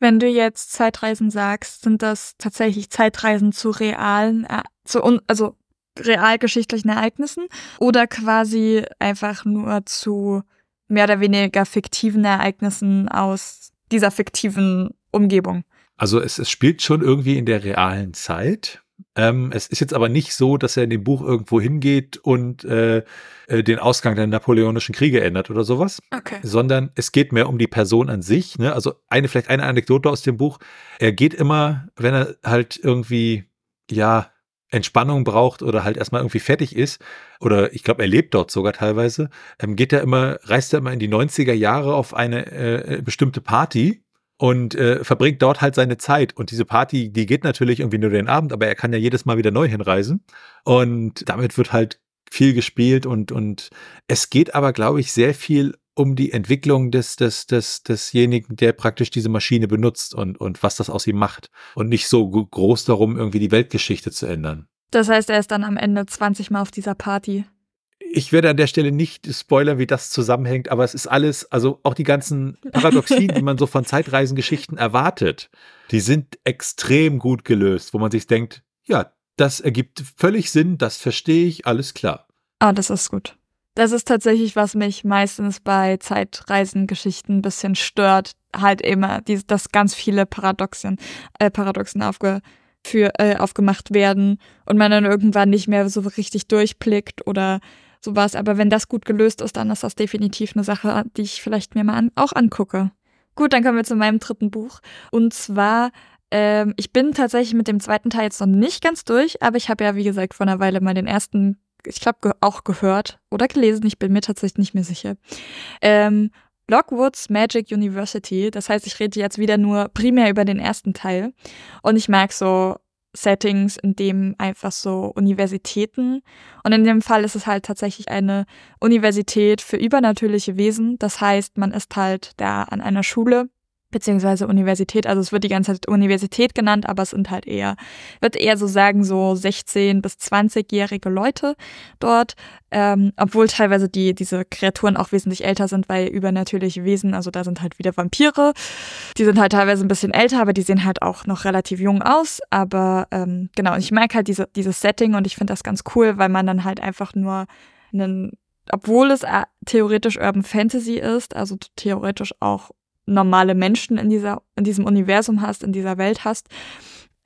Wenn du jetzt Zeitreisen sagst, sind das tatsächlich Zeitreisen zu realen, äh, zu, also realgeschichtlichen Ereignissen oder quasi einfach nur zu mehr oder weniger fiktiven Ereignissen aus dieser fiktiven Umgebung? Also es, es spielt schon irgendwie in der realen Zeit. Ähm, es ist jetzt aber nicht so, dass er in dem Buch irgendwo hingeht und äh, äh, den Ausgang der napoleonischen Kriege ändert oder sowas, okay. sondern es geht mehr um die Person an sich. Ne? Also eine vielleicht eine Anekdote aus dem Buch: Er geht immer, wenn er halt irgendwie ja Entspannung braucht oder halt erstmal irgendwie fertig ist, oder ich glaube, er lebt dort sogar teilweise, ähm, geht er immer, reist er immer in die 90er Jahre auf eine äh, bestimmte Party und äh, verbringt dort halt seine Zeit. Und diese Party, die geht natürlich irgendwie nur den Abend, aber er kann ja jedes Mal wieder neu hinreisen. Und damit wird halt viel gespielt und, und es geht aber, glaube ich, sehr viel um die Entwicklung des, des, des, desjenigen, der praktisch diese Maschine benutzt und, und was das aus ihm macht. Und nicht so groß darum, irgendwie die Weltgeschichte zu ändern. Das heißt, er ist dann am Ende 20 Mal auf dieser Party ich werde an der Stelle nicht spoilern, wie das zusammenhängt, aber es ist alles, also auch die ganzen Paradoxien, die man so von Zeitreisengeschichten erwartet, die sind extrem gut gelöst, wo man sich denkt, ja, das ergibt völlig Sinn, das verstehe ich, alles klar. Ah, das ist gut. Das ist tatsächlich, was mich meistens bei Zeitreisengeschichten ein bisschen stört, halt immer, die, dass ganz viele Paradoxen, äh, Paradoxen aufge, für, äh, aufgemacht werden und man dann irgendwann nicht mehr so richtig durchblickt oder sowas. Aber wenn das gut gelöst ist, dann ist das definitiv eine Sache, die ich vielleicht mir mal an, auch angucke. Gut, dann kommen wir zu meinem dritten Buch. Und zwar, ähm, ich bin tatsächlich mit dem zweiten Teil jetzt noch nicht ganz durch, aber ich habe ja, wie gesagt, vor einer Weile mal den ersten, ich glaube, ge auch gehört oder gelesen. Ich bin mir tatsächlich nicht mehr sicher. Ähm, Lockwoods Magic University. Das heißt, ich rede jetzt wieder nur primär über den ersten Teil. Und ich mag so Settings, in dem einfach so Universitäten und in dem Fall ist es halt tatsächlich eine Universität für übernatürliche Wesen. Das heißt, man ist halt da an einer Schule beziehungsweise Universität, also es wird die ganze Zeit Universität genannt, aber es sind halt eher, wird eher so sagen, so 16 bis 20-jährige Leute dort, ähm, obwohl teilweise die, diese Kreaturen auch wesentlich älter sind, weil übernatürliche Wesen, also da sind halt wieder Vampire, die sind halt teilweise ein bisschen älter, aber die sehen halt auch noch relativ jung aus, aber ähm, genau, und ich mag halt diese, dieses Setting und ich finde das ganz cool, weil man dann halt einfach nur einen obwohl es äh, theoretisch Urban Fantasy ist, also theoretisch auch normale Menschen in, dieser, in diesem Universum hast, in dieser Welt hast,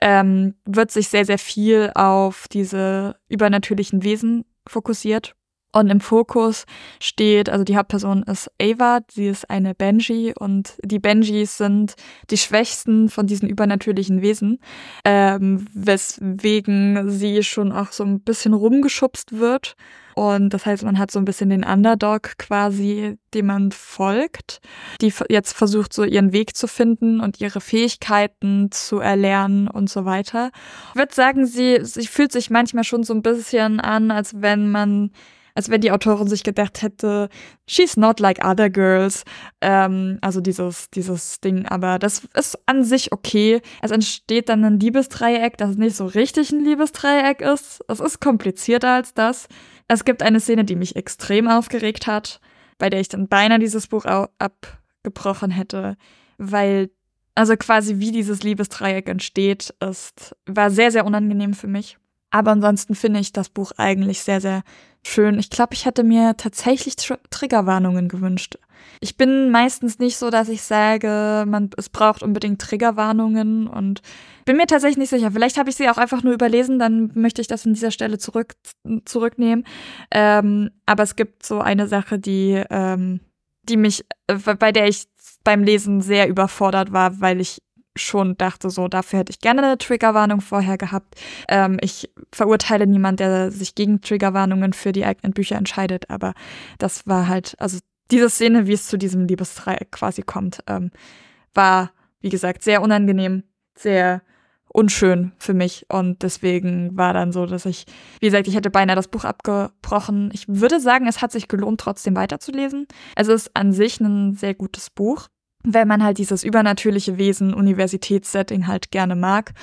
ähm, wird sich sehr, sehr viel auf diese übernatürlichen Wesen fokussiert. Und im Fokus steht, also die Hauptperson ist Ava, sie ist eine Benji und die Benjis sind die schwächsten von diesen übernatürlichen Wesen, ähm, weswegen sie schon auch so ein bisschen rumgeschubst wird und das heißt, man hat so ein bisschen den Underdog quasi, dem man folgt, die jetzt versucht, so ihren Weg zu finden und ihre Fähigkeiten zu erlernen und so weiter. Ich würde sagen, sie, sie fühlt sich manchmal schon so ein bisschen an, als wenn man als wenn die Autorin sich gedacht hätte, she's not like other girls. Ähm, also dieses, dieses Ding. Aber das ist an sich okay. Es entsteht dann ein Liebesdreieck, das nicht so richtig ein Liebesdreieck ist. Es ist komplizierter als das. Es gibt eine Szene, die mich extrem aufgeregt hat, bei der ich dann beinahe dieses Buch abgebrochen hätte, weil also quasi wie dieses Liebesdreieck entsteht, ist, war sehr, sehr unangenehm für mich. Aber ansonsten finde ich das Buch eigentlich sehr, sehr schön. Ich glaube, ich hätte mir tatsächlich Tr Triggerwarnungen gewünscht. Ich bin meistens nicht so, dass ich sage, man, es braucht unbedingt Triggerwarnungen und bin mir tatsächlich nicht sicher. Vielleicht habe ich sie auch einfach nur überlesen, dann möchte ich das an dieser Stelle zurück, zurücknehmen. Ähm, aber es gibt so eine Sache, die, ähm, die mich, äh, bei der ich beim Lesen sehr überfordert war, weil ich schon dachte, so, dafür hätte ich gerne eine Triggerwarnung vorher gehabt. Ähm, ich verurteile niemand, der sich gegen Triggerwarnungen für die eigenen Bücher entscheidet, aber das war halt, also diese Szene, wie es zu diesem Liebesdreieck quasi kommt, ähm, war, wie gesagt, sehr unangenehm, sehr unschön für mich und deswegen war dann so, dass ich, wie gesagt, ich hätte beinahe das Buch abgebrochen. Ich würde sagen, es hat sich gelohnt, trotzdem weiterzulesen. Es ist an sich ein sehr gutes Buch wenn man halt dieses übernatürliche Wesen, Universitätssetting halt gerne mag.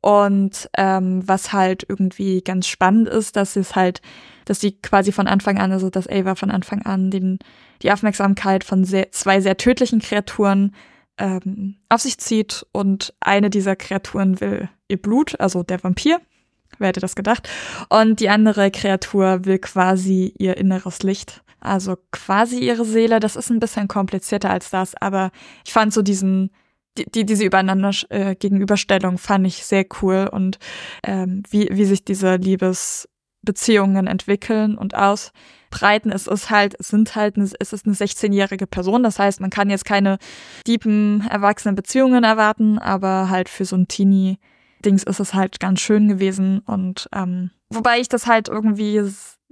Und ähm, was halt irgendwie ganz spannend ist, dass es halt, dass sie quasi von Anfang an, also dass Ava von Anfang an den, die Aufmerksamkeit von sehr, zwei sehr tödlichen Kreaturen ähm, auf sich zieht und eine dieser Kreaturen will ihr Blut, also der Vampir. Wer hätte das gedacht? Und die andere Kreatur will quasi ihr inneres Licht. Also quasi ihre Seele, das ist ein bisschen komplizierter als das, aber ich fand so diesen, die, diese übereinander äh, Gegenüberstellung fand ich sehr cool und ähm, wie, wie sich diese Liebesbeziehungen entwickeln und ausbreiten. Es ist halt, es sind halt, es ist eine 16-jährige Person, das heißt, man kann jetzt keine tiefen, erwachsenen Beziehungen erwarten, aber halt für so ein Teenie-Dings ist es halt ganz schön gewesen und ähm, wobei ich das halt irgendwie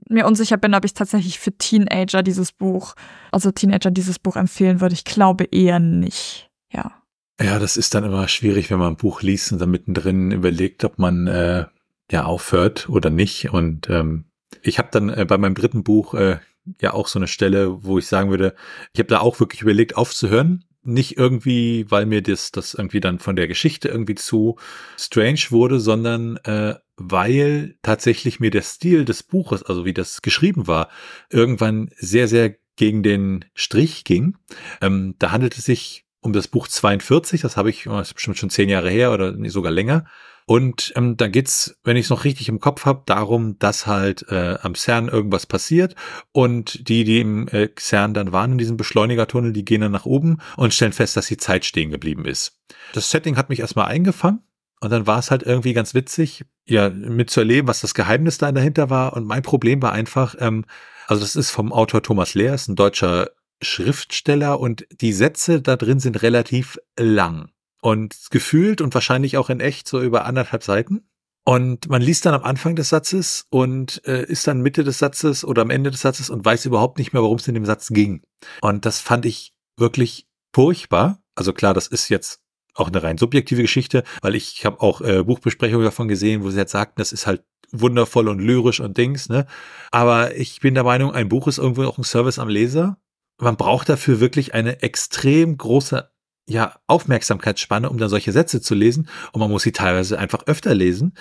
mir unsicher bin, ob ich tatsächlich für Teenager dieses Buch, also Teenager dieses Buch empfehlen würde. Ich glaube eher nicht. Ja. Ja, das ist dann immer schwierig, wenn man ein Buch liest und dann mittendrin überlegt, ob man äh, ja aufhört oder nicht. Und ähm, ich habe dann äh, bei meinem dritten Buch äh, ja auch so eine Stelle, wo ich sagen würde, ich habe da auch wirklich überlegt, aufzuhören. Nicht irgendwie, weil mir das, das irgendwie dann von der Geschichte irgendwie zu strange wurde, sondern äh, weil tatsächlich mir der Stil des Buches, also wie das geschrieben war, irgendwann sehr, sehr gegen den Strich ging. Ähm, da handelt es sich um das Buch 42, das habe ich, oh, das ist bestimmt schon zehn Jahre her oder sogar länger. Und ähm, da geht's, wenn ich es noch richtig im Kopf habe, darum, dass halt äh, am CERN irgendwas passiert und die, die im äh, CERN dann waren in diesem Beschleunigertunnel, die gehen dann nach oben und stellen fest, dass die Zeit stehen geblieben ist. Das Setting hat mich erstmal eingefangen und dann war es halt irgendwie ganz witzig, ja, mitzuerleben, was das Geheimnis da dahinter war. Und mein Problem war einfach, ähm, also das ist vom Autor Thomas Lehr, ist ein deutscher Schriftsteller und die Sätze da drin sind relativ lang und gefühlt und wahrscheinlich auch in echt so über anderthalb Seiten. Und man liest dann am Anfang des Satzes und äh, ist dann Mitte des Satzes oder am Ende des Satzes und weiß überhaupt nicht mehr, worum es in dem Satz ging. Und das fand ich wirklich furchtbar. Also klar, das ist jetzt auch eine rein subjektive Geschichte, weil ich habe auch äh, Buchbesprechungen davon gesehen, wo sie jetzt sagten, das ist halt wundervoll und lyrisch und Dings, ne? Aber ich bin der Meinung, ein Buch ist irgendwo auch ein Service am Leser. Man braucht dafür wirklich eine extrem große ja, Aufmerksamkeitsspanne, um dann solche Sätze zu lesen. Und man muss sie teilweise einfach öfter lesen.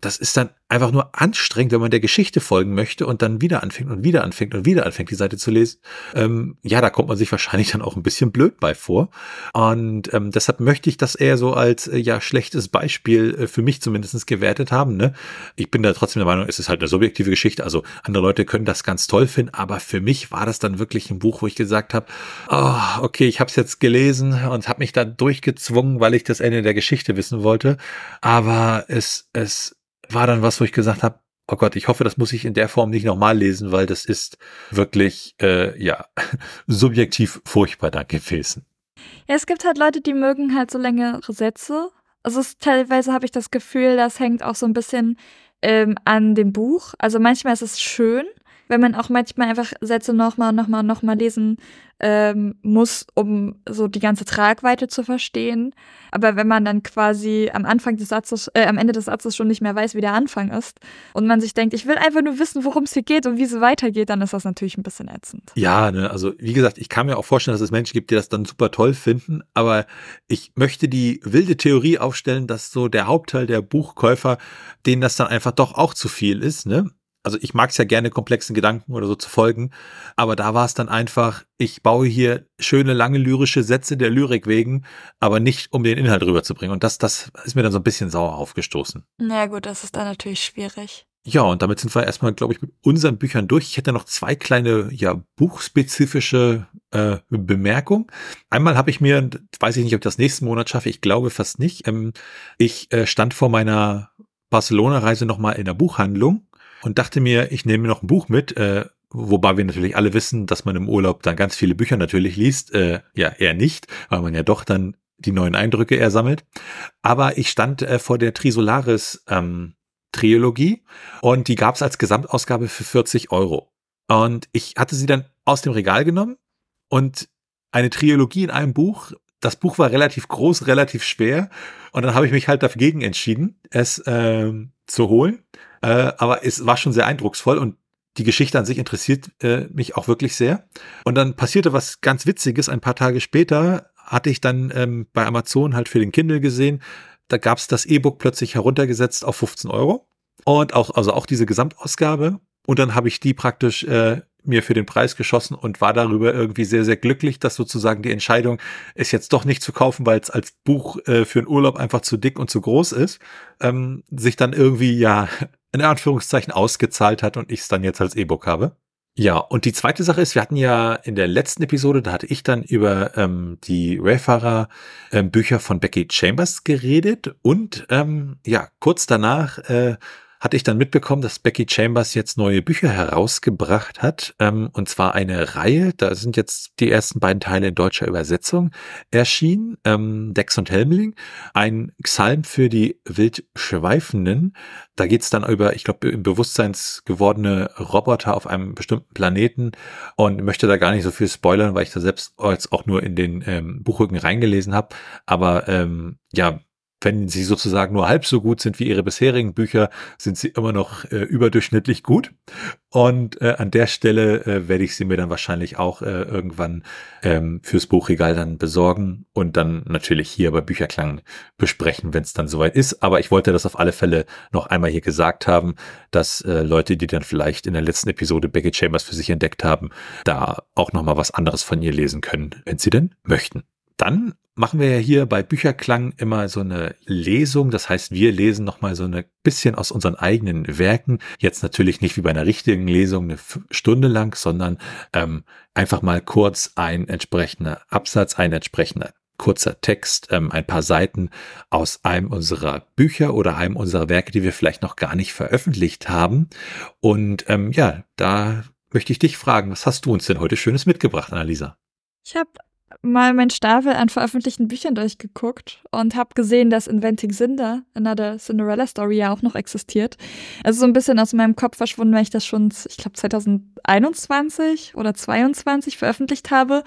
Das ist dann einfach nur anstrengend, wenn man der Geschichte folgen möchte und dann wieder anfängt und wieder anfängt und wieder anfängt, die Seite zu lesen. Ähm, ja, da kommt man sich <laughs> wahrscheinlich dann auch ein bisschen blöd bei vor. Und ähm, deshalb möchte ich das eher so als äh, ja schlechtes Beispiel äh, für mich zumindestens gewertet haben. Ne? Ich bin da trotzdem der Meinung, es ist halt eine subjektive Geschichte. Also andere Leute können das ganz toll finden, aber für mich war das dann wirklich ein Buch, wo ich gesagt habe, oh, okay, ich habe es jetzt gelesen und habe mich da durchgezwungen, weil ich das Ende der Geschichte wissen wollte. Aber es, es war dann was, wo ich gesagt habe, oh Gott, ich hoffe, das muss ich in der Form nicht nochmal lesen, weil das ist wirklich, äh, ja, <laughs> subjektiv furchtbar da gewesen. Ja, es gibt halt Leute, die mögen halt so längere Sätze. Also es, teilweise habe ich das Gefühl, das hängt auch so ein bisschen ähm, an dem Buch. Also manchmal ist es schön, wenn man auch manchmal einfach Sätze nochmal, nochmal, nochmal lesen ähm, muss, um so die ganze Tragweite zu verstehen. Aber wenn man dann quasi am Anfang des Satzes, äh, am Ende des Satzes schon nicht mehr weiß, wie der Anfang ist und man sich denkt, ich will einfach nur wissen, worum es hier geht und wie es weitergeht, dann ist das natürlich ein bisschen ätzend. Ja, ne, also wie gesagt, ich kann mir auch vorstellen, dass es Menschen gibt, die das dann super toll finden, aber ich möchte die wilde Theorie aufstellen, dass so der Hauptteil der Buchkäufer, denen das dann einfach doch auch zu viel ist, ne? Also ich mag es ja gerne, komplexen Gedanken oder so zu folgen, aber da war es dann einfach, ich baue hier schöne, lange lyrische Sätze der Lyrik wegen, aber nicht, um den Inhalt rüberzubringen. Und das, das ist mir dann so ein bisschen sauer aufgestoßen. Na gut, das ist dann natürlich schwierig. Ja, und damit sind wir erstmal, glaube ich, mit unseren Büchern durch. Ich hätte noch zwei kleine, ja, buchspezifische äh, Bemerkungen. Einmal habe ich mir, weiß ich nicht, ob ich das nächsten Monat schaffe, ich glaube fast nicht. Ähm, ich äh, stand vor meiner Barcelona-Reise nochmal in der Buchhandlung und dachte mir, ich nehme mir noch ein Buch mit, äh, wobei wir natürlich alle wissen, dass man im Urlaub dann ganz viele Bücher natürlich liest. Äh, ja, eher nicht, weil man ja doch dann die neuen Eindrücke eher sammelt. Aber ich stand äh, vor der Trisolaris ähm, Trilogie und die gab es als Gesamtausgabe für 40 Euro. Und ich hatte sie dann aus dem Regal genommen und eine Trilogie in einem Buch. Das Buch war relativ groß, relativ schwer und dann habe ich mich halt dagegen entschieden, es äh, zu holen. Äh, aber es war schon sehr eindrucksvoll und die Geschichte an sich interessiert äh, mich auch wirklich sehr. Und dann passierte was ganz Witziges. Ein paar Tage später hatte ich dann ähm, bei Amazon halt für den Kindle gesehen, da gab es das E-Book plötzlich heruntergesetzt auf 15 Euro. Und auch, also auch diese Gesamtausgabe. Und dann habe ich die praktisch äh, mir für den Preis geschossen und war darüber irgendwie sehr, sehr glücklich, dass sozusagen die Entscheidung, es jetzt doch nicht zu kaufen, weil es als Buch äh, für einen Urlaub einfach zu dick und zu groß ist, ähm, sich dann irgendwie ja in Anführungszeichen ausgezahlt hat und ich es dann jetzt als E-Book habe. Ja, und die zweite Sache ist, wir hatten ja in der letzten Episode, da hatte ich dann über ähm, die Rayfahrer ähm, von Becky Chambers geredet und ähm, ja, kurz danach äh, hatte ich dann mitbekommen, dass Becky Chambers jetzt neue Bücher herausgebracht hat. Ähm, und zwar eine Reihe, da sind jetzt die ersten beiden Teile in deutscher Übersetzung erschienen. Ähm, Dex und Helmling, ein Psalm für die Wildschweifenden. Da geht es dann über, ich glaube, im Bewusstseins gewordene Roboter auf einem bestimmten Planeten und möchte da gar nicht so viel spoilern, weil ich da selbst jetzt auch nur in den ähm, Buchrücken reingelesen habe. Aber ähm, ja, wenn sie sozusagen nur halb so gut sind wie ihre bisherigen Bücher, sind sie immer noch äh, überdurchschnittlich gut. Und äh, an der Stelle äh, werde ich sie mir dann wahrscheinlich auch äh, irgendwann ähm, fürs Buchregal dann besorgen und dann natürlich hier bei Bücherklang besprechen, wenn es dann soweit ist. Aber ich wollte das auf alle Fälle noch einmal hier gesagt haben, dass äh, Leute, die dann vielleicht in der letzten Episode Becky Chambers für sich entdeckt haben, da auch nochmal was anderes von ihr lesen können, wenn sie denn möchten. Dann machen wir ja hier bei Bücherklang immer so eine Lesung. Das heißt, wir lesen nochmal so ein bisschen aus unseren eigenen Werken. Jetzt natürlich nicht wie bei einer richtigen Lesung eine Stunde lang, sondern ähm, einfach mal kurz ein entsprechender Absatz, ein entsprechender kurzer Text, ähm, ein paar Seiten aus einem unserer Bücher oder einem unserer Werke, die wir vielleicht noch gar nicht veröffentlicht haben. Und ähm, ja, da möchte ich dich fragen, was hast du uns denn heute Schönes mitgebracht, Annalisa? Ich habe mal mein Stapel an veröffentlichten Büchern durchgeguckt und habe gesehen, dass Inventing Cinder, Another Cinderella Story, ja auch noch existiert. Also so ein bisschen aus meinem Kopf verschwunden, weil ich das schon, ich glaube, 2021 oder 22 veröffentlicht habe.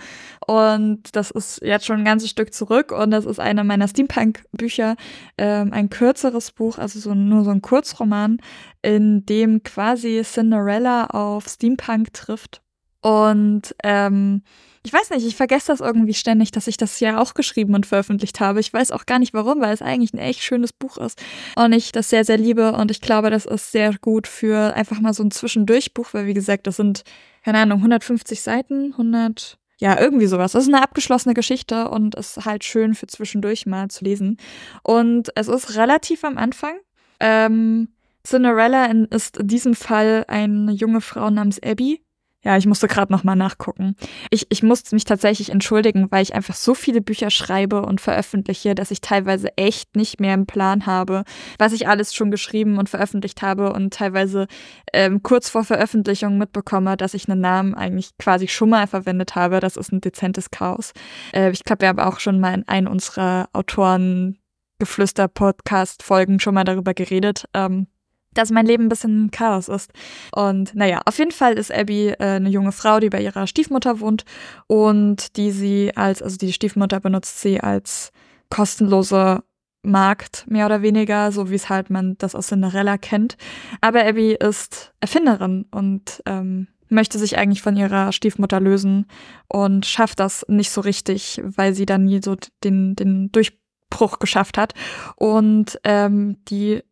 Und das ist jetzt schon ein ganzes Stück zurück und das ist einer meiner Steampunk-Bücher, ähm, ein kürzeres Buch, also so, nur so ein Kurzroman, in dem quasi Cinderella auf Steampunk trifft. Und ähm, ich weiß nicht, ich vergesse das irgendwie ständig, dass ich das ja auch geschrieben und veröffentlicht habe. Ich weiß auch gar nicht warum, weil es eigentlich ein echt schönes Buch ist und ich das sehr, sehr liebe und ich glaube, das ist sehr gut für einfach mal so ein Zwischendurchbuch, weil wie gesagt, das sind, keine Ahnung, 150 Seiten, 100, ja, irgendwie sowas. Das ist eine abgeschlossene Geschichte und ist halt schön für zwischendurch mal zu lesen. Und es ist relativ am Anfang. Ähm, Cinderella ist in diesem Fall eine junge Frau namens Abby, ja, ich musste gerade nochmal nachgucken. Ich, ich musste mich tatsächlich entschuldigen, weil ich einfach so viele Bücher schreibe und veröffentliche, dass ich teilweise echt nicht mehr im Plan habe, was ich alles schon geschrieben und veröffentlicht habe und teilweise ähm, kurz vor Veröffentlichung mitbekomme, dass ich einen Namen eigentlich quasi schon mal verwendet habe. Das ist ein dezentes Chaos. Äh, ich glaube, wir haben auch schon mal in einem unserer Autoren Geflüster-Podcast-Folgen schon mal darüber geredet. Ähm, dass mein Leben ein bisschen Chaos ist. Und naja, auf jeden Fall ist Abby äh, eine junge Frau, die bei ihrer Stiefmutter wohnt und die sie als, also die Stiefmutter benutzt sie als kostenlose Markt, mehr oder weniger, so wie es halt man das aus Cinderella kennt. Aber Abby ist Erfinderin und ähm, möchte sich eigentlich von ihrer Stiefmutter lösen und schafft das nicht so richtig, weil sie dann nie so den, den Durchbruch geschafft hat. Und ähm, die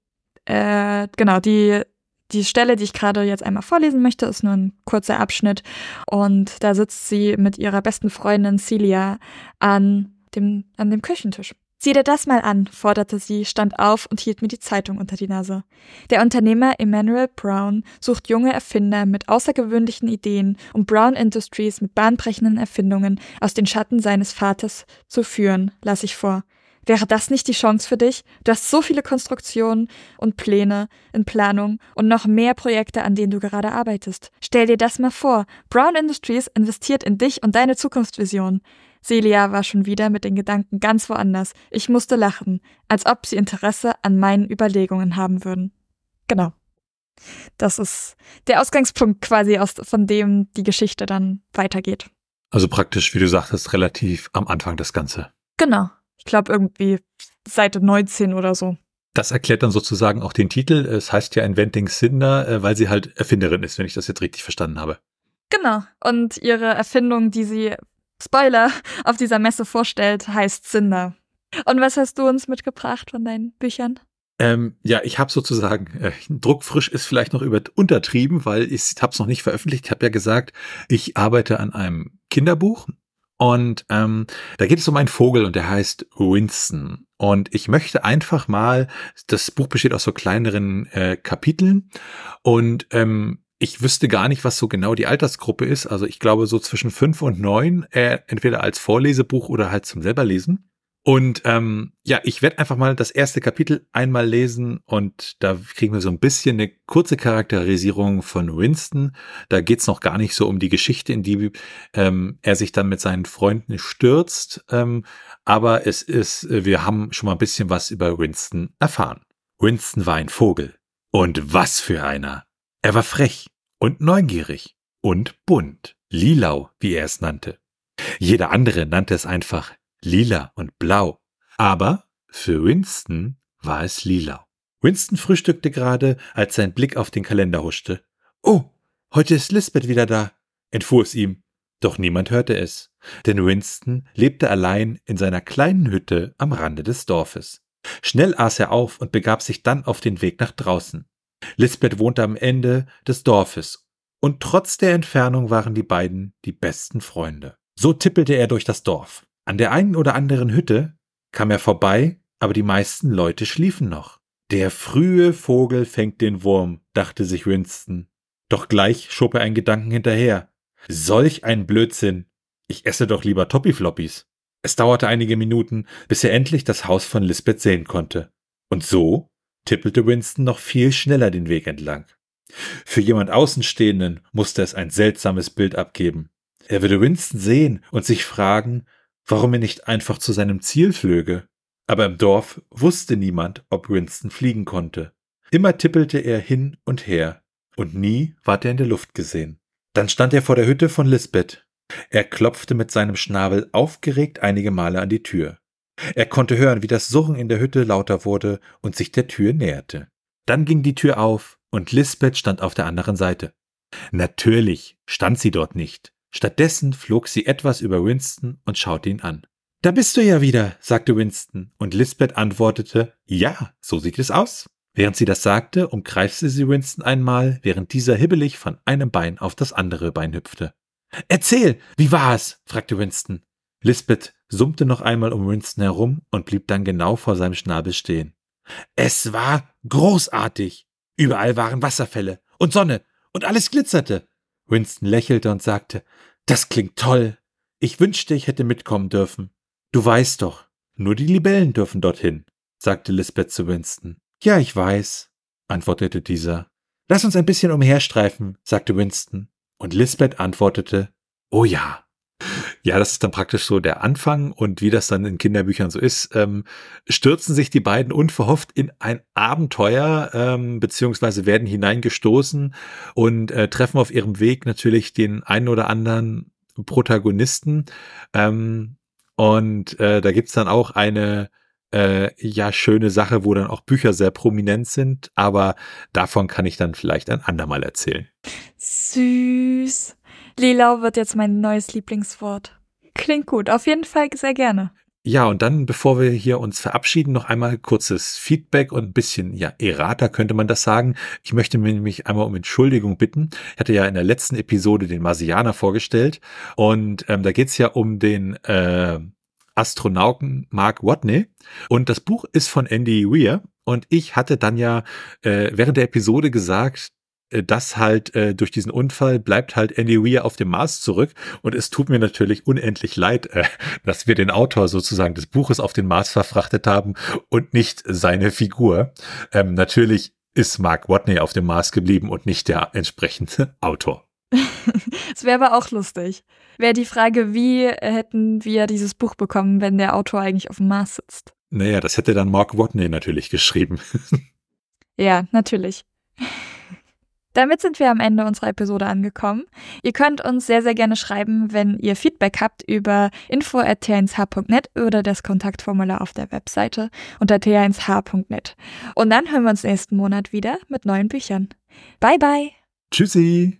äh, genau, die, die Stelle, die ich gerade jetzt einmal vorlesen möchte, ist nur ein kurzer Abschnitt. Und da sitzt sie mit ihrer besten Freundin Celia an dem, an dem Küchentisch. Sieh dir das mal an, forderte sie, stand auf und hielt mir die Zeitung unter die Nase. Der Unternehmer Emmanuel Brown sucht junge Erfinder mit außergewöhnlichen Ideen, um Brown Industries mit bahnbrechenden Erfindungen aus den Schatten seines Vaters zu führen, las ich vor. Wäre das nicht die Chance für dich? Du hast so viele Konstruktionen und Pläne in Planung und noch mehr Projekte, an denen du gerade arbeitest. Stell dir das mal vor. Brown Industries investiert in dich und deine Zukunftsvision. Celia war schon wieder mit den Gedanken ganz woanders. Ich musste lachen, als ob sie Interesse an meinen Überlegungen haben würden. Genau. Das ist der Ausgangspunkt quasi, aus, von dem die Geschichte dann weitergeht. Also praktisch, wie du sagtest, relativ am Anfang das Ganze. Genau. Ich glaube irgendwie Seite 19 oder so. Das erklärt dann sozusagen auch den Titel. Es heißt ja Inventing Cinder, äh, weil sie halt Erfinderin ist, wenn ich das jetzt richtig verstanden habe. Genau. Und ihre Erfindung, die sie, Spoiler, <laughs> auf dieser Messe vorstellt, heißt Cinder. Und was hast du uns mitgebracht von deinen Büchern? Ähm, ja, ich habe sozusagen, äh, druckfrisch ist vielleicht noch über, untertrieben, weil ich habe es noch nicht veröffentlicht. Ich habe ja gesagt, ich arbeite an einem Kinderbuch und ähm, da geht es um einen Vogel und der heißt Winston. Und ich möchte einfach mal, das Buch besteht aus so kleineren äh, Kapiteln und ähm, ich wüsste gar nicht, was so genau die Altersgruppe ist. Also ich glaube so zwischen fünf und neun, äh, entweder als Vorlesebuch oder halt zum selberlesen. Und ähm, ja, ich werde einfach mal das erste Kapitel einmal lesen und da kriegen wir so ein bisschen eine kurze Charakterisierung von Winston. Da geht's noch gar nicht so um die Geschichte, in die ähm, er sich dann mit seinen Freunden stürzt. Ähm, aber es ist, wir haben schon mal ein bisschen was über Winston erfahren. Winston war ein Vogel. Und was für einer. Er war frech und neugierig und bunt. Lilau, wie er es nannte. Jeder andere nannte es einfach lila und blau. Aber für Winston war es lila. Winston frühstückte gerade, als sein Blick auf den Kalender huschte. Oh, heute ist Lisbeth wieder da, entfuhr es ihm. Doch niemand hörte es, denn Winston lebte allein in seiner kleinen Hütte am Rande des Dorfes. Schnell aß er auf und begab sich dann auf den Weg nach draußen. Lisbeth wohnte am Ende des Dorfes, und trotz der Entfernung waren die beiden die besten Freunde. So tippelte er durch das Dorf. An der einen oder anderen Hütte kam er vorbei, aber die meisten Leute schliefen noch. Der frühe Vogel fängt den Wurm, dachte sich Winston. Doch gleich schob er einen Gedanken hinterher. Solch ein Blödsinn. Ich esse doch lieber Toppifloppies. Es dauerte einige Minuten, bis er endlich das Haus von Lisbeth sehen konnte. Und so tippelte Winston noch viel schneller den Weg entlang. Für jemand Außenstehenden musste es ein seltsames Bild abgeben. Er würde Winston sehen und sich fragen, warum er nicht einfach zu seinem Ziel flöge. Aber im Dorf wusste niemand, ob Winston fliegen konnte. Immer tippelte er hin und her, und nie ward er in der Luft gesehen. Dann stand er vor der Hütte von Lisbeth. Er klopfte mit seinem Schnabel aufgeregt einige Male an die Tür. Er konnte hören, wie das Surren in der Hütte lauter wurde und sich der Tür näherte. Dann ging die Tür auf, und Lisbeth stand auf der anderen Seite. Natürlich stand sie dort nicht. Stattdessen flog sie etwas über Winston und schaute ihn an. Da bist du ja wieder, sagte Winston, und Lisbeth antwortete, ja, so sieht es aus. Während sie das sagte, umkreiste sie Winston einmal, während dieser hibbelig von einem Bein auf das andere Bein hüpfte. Erzähl, wie war es? fragte Winston. Lisbeth summte noch einmal um Winston herum und blieb dann genau vor seinem Schnabel stehen. Es war großartig. Überall waren Wasserfälle und Sonne und alles glitzerte. Winston lächelte und sagte, das klingt toll. Ich wünschte, ich hätte mitkommen dürfen. Du weißt doch, nur die Libellen dürfen dorthin, sagte Lisbeth zu Winston. Ja, ich weiß, antwortete dieser. Lass uns ein bisschen umherstreifen, sagte Winston. Und Lisbeth antwortete, Oh ja. Ja, das ist dann praktisch so der Anfang und wie das dann in Kinderbüchern so ist, ähm, stürzen sich die beiden unverhofft in ein Abenteuer, ähm, beziehungsweise werden hineingestoßen und äh, treffen auf ihrem Weg natürlich den einen oder anderen Protagonisten. Ähm, und äh, da gibt's dann auch eine äh, ja schöne Sache, wo dann auch Bücher sehr prominent sind, aber davon kann ich dann vielleicht ein andermal erzählen. Süß. Lilau wird jetzt mein neues Lieblingswort. Klingt gut, auf jeden Fall sehr gerne. Ja, und dann, bevor wir hier uns verabschieden, noch einmal kurzes Feedback und ein bisschen, ja, Errata könnte man das sagen. Ich möchte mir nämlich einmal um Entschuldigung bitten. Ich hatte ja in der letzten Episode den Marsianer vorgestellt und ähm, da geht's ja um den äh, Astronauten Mark Watney und das Buch ist von Andy Weir und ich hatte dann ja äh, während der Episode gesagt, das halt äh, durch diesen Unfall bleibt halt Andy Weir auf dem Mars zurück und es tut mir natürlich unendlich leid, äh, <laughs> dass wir den Autor sozusagen des Buches auf den Mars verfrachtet haben und nicht seine Figur. Ähm, natürlich ist Mark Watney auf dem Mars geblieben und nicht der entsprechende <laughs> Autor. Es wäre aber auch lustig. Wäre die Frage, wie hätten wir dieses Buch bekommen, wenn der Autor eigentlich auf dem Mars sitzt? Naja, das hätte dann Mark Watney natürlich geschrieben. <laughs> ja, natürlich. Damit sind wir am Ende unserer Episode angekommen. Ihr könnt uns sehr, sehr gerne schreiben, wenn ihr Feedback habt über info.t1h.net oder das Kontaktformular auf der Webseite unter t1h.net. Und dann hören wir uns nächsten Monat wieder mit neuen Büchern. Bye, bye. Tschüssi.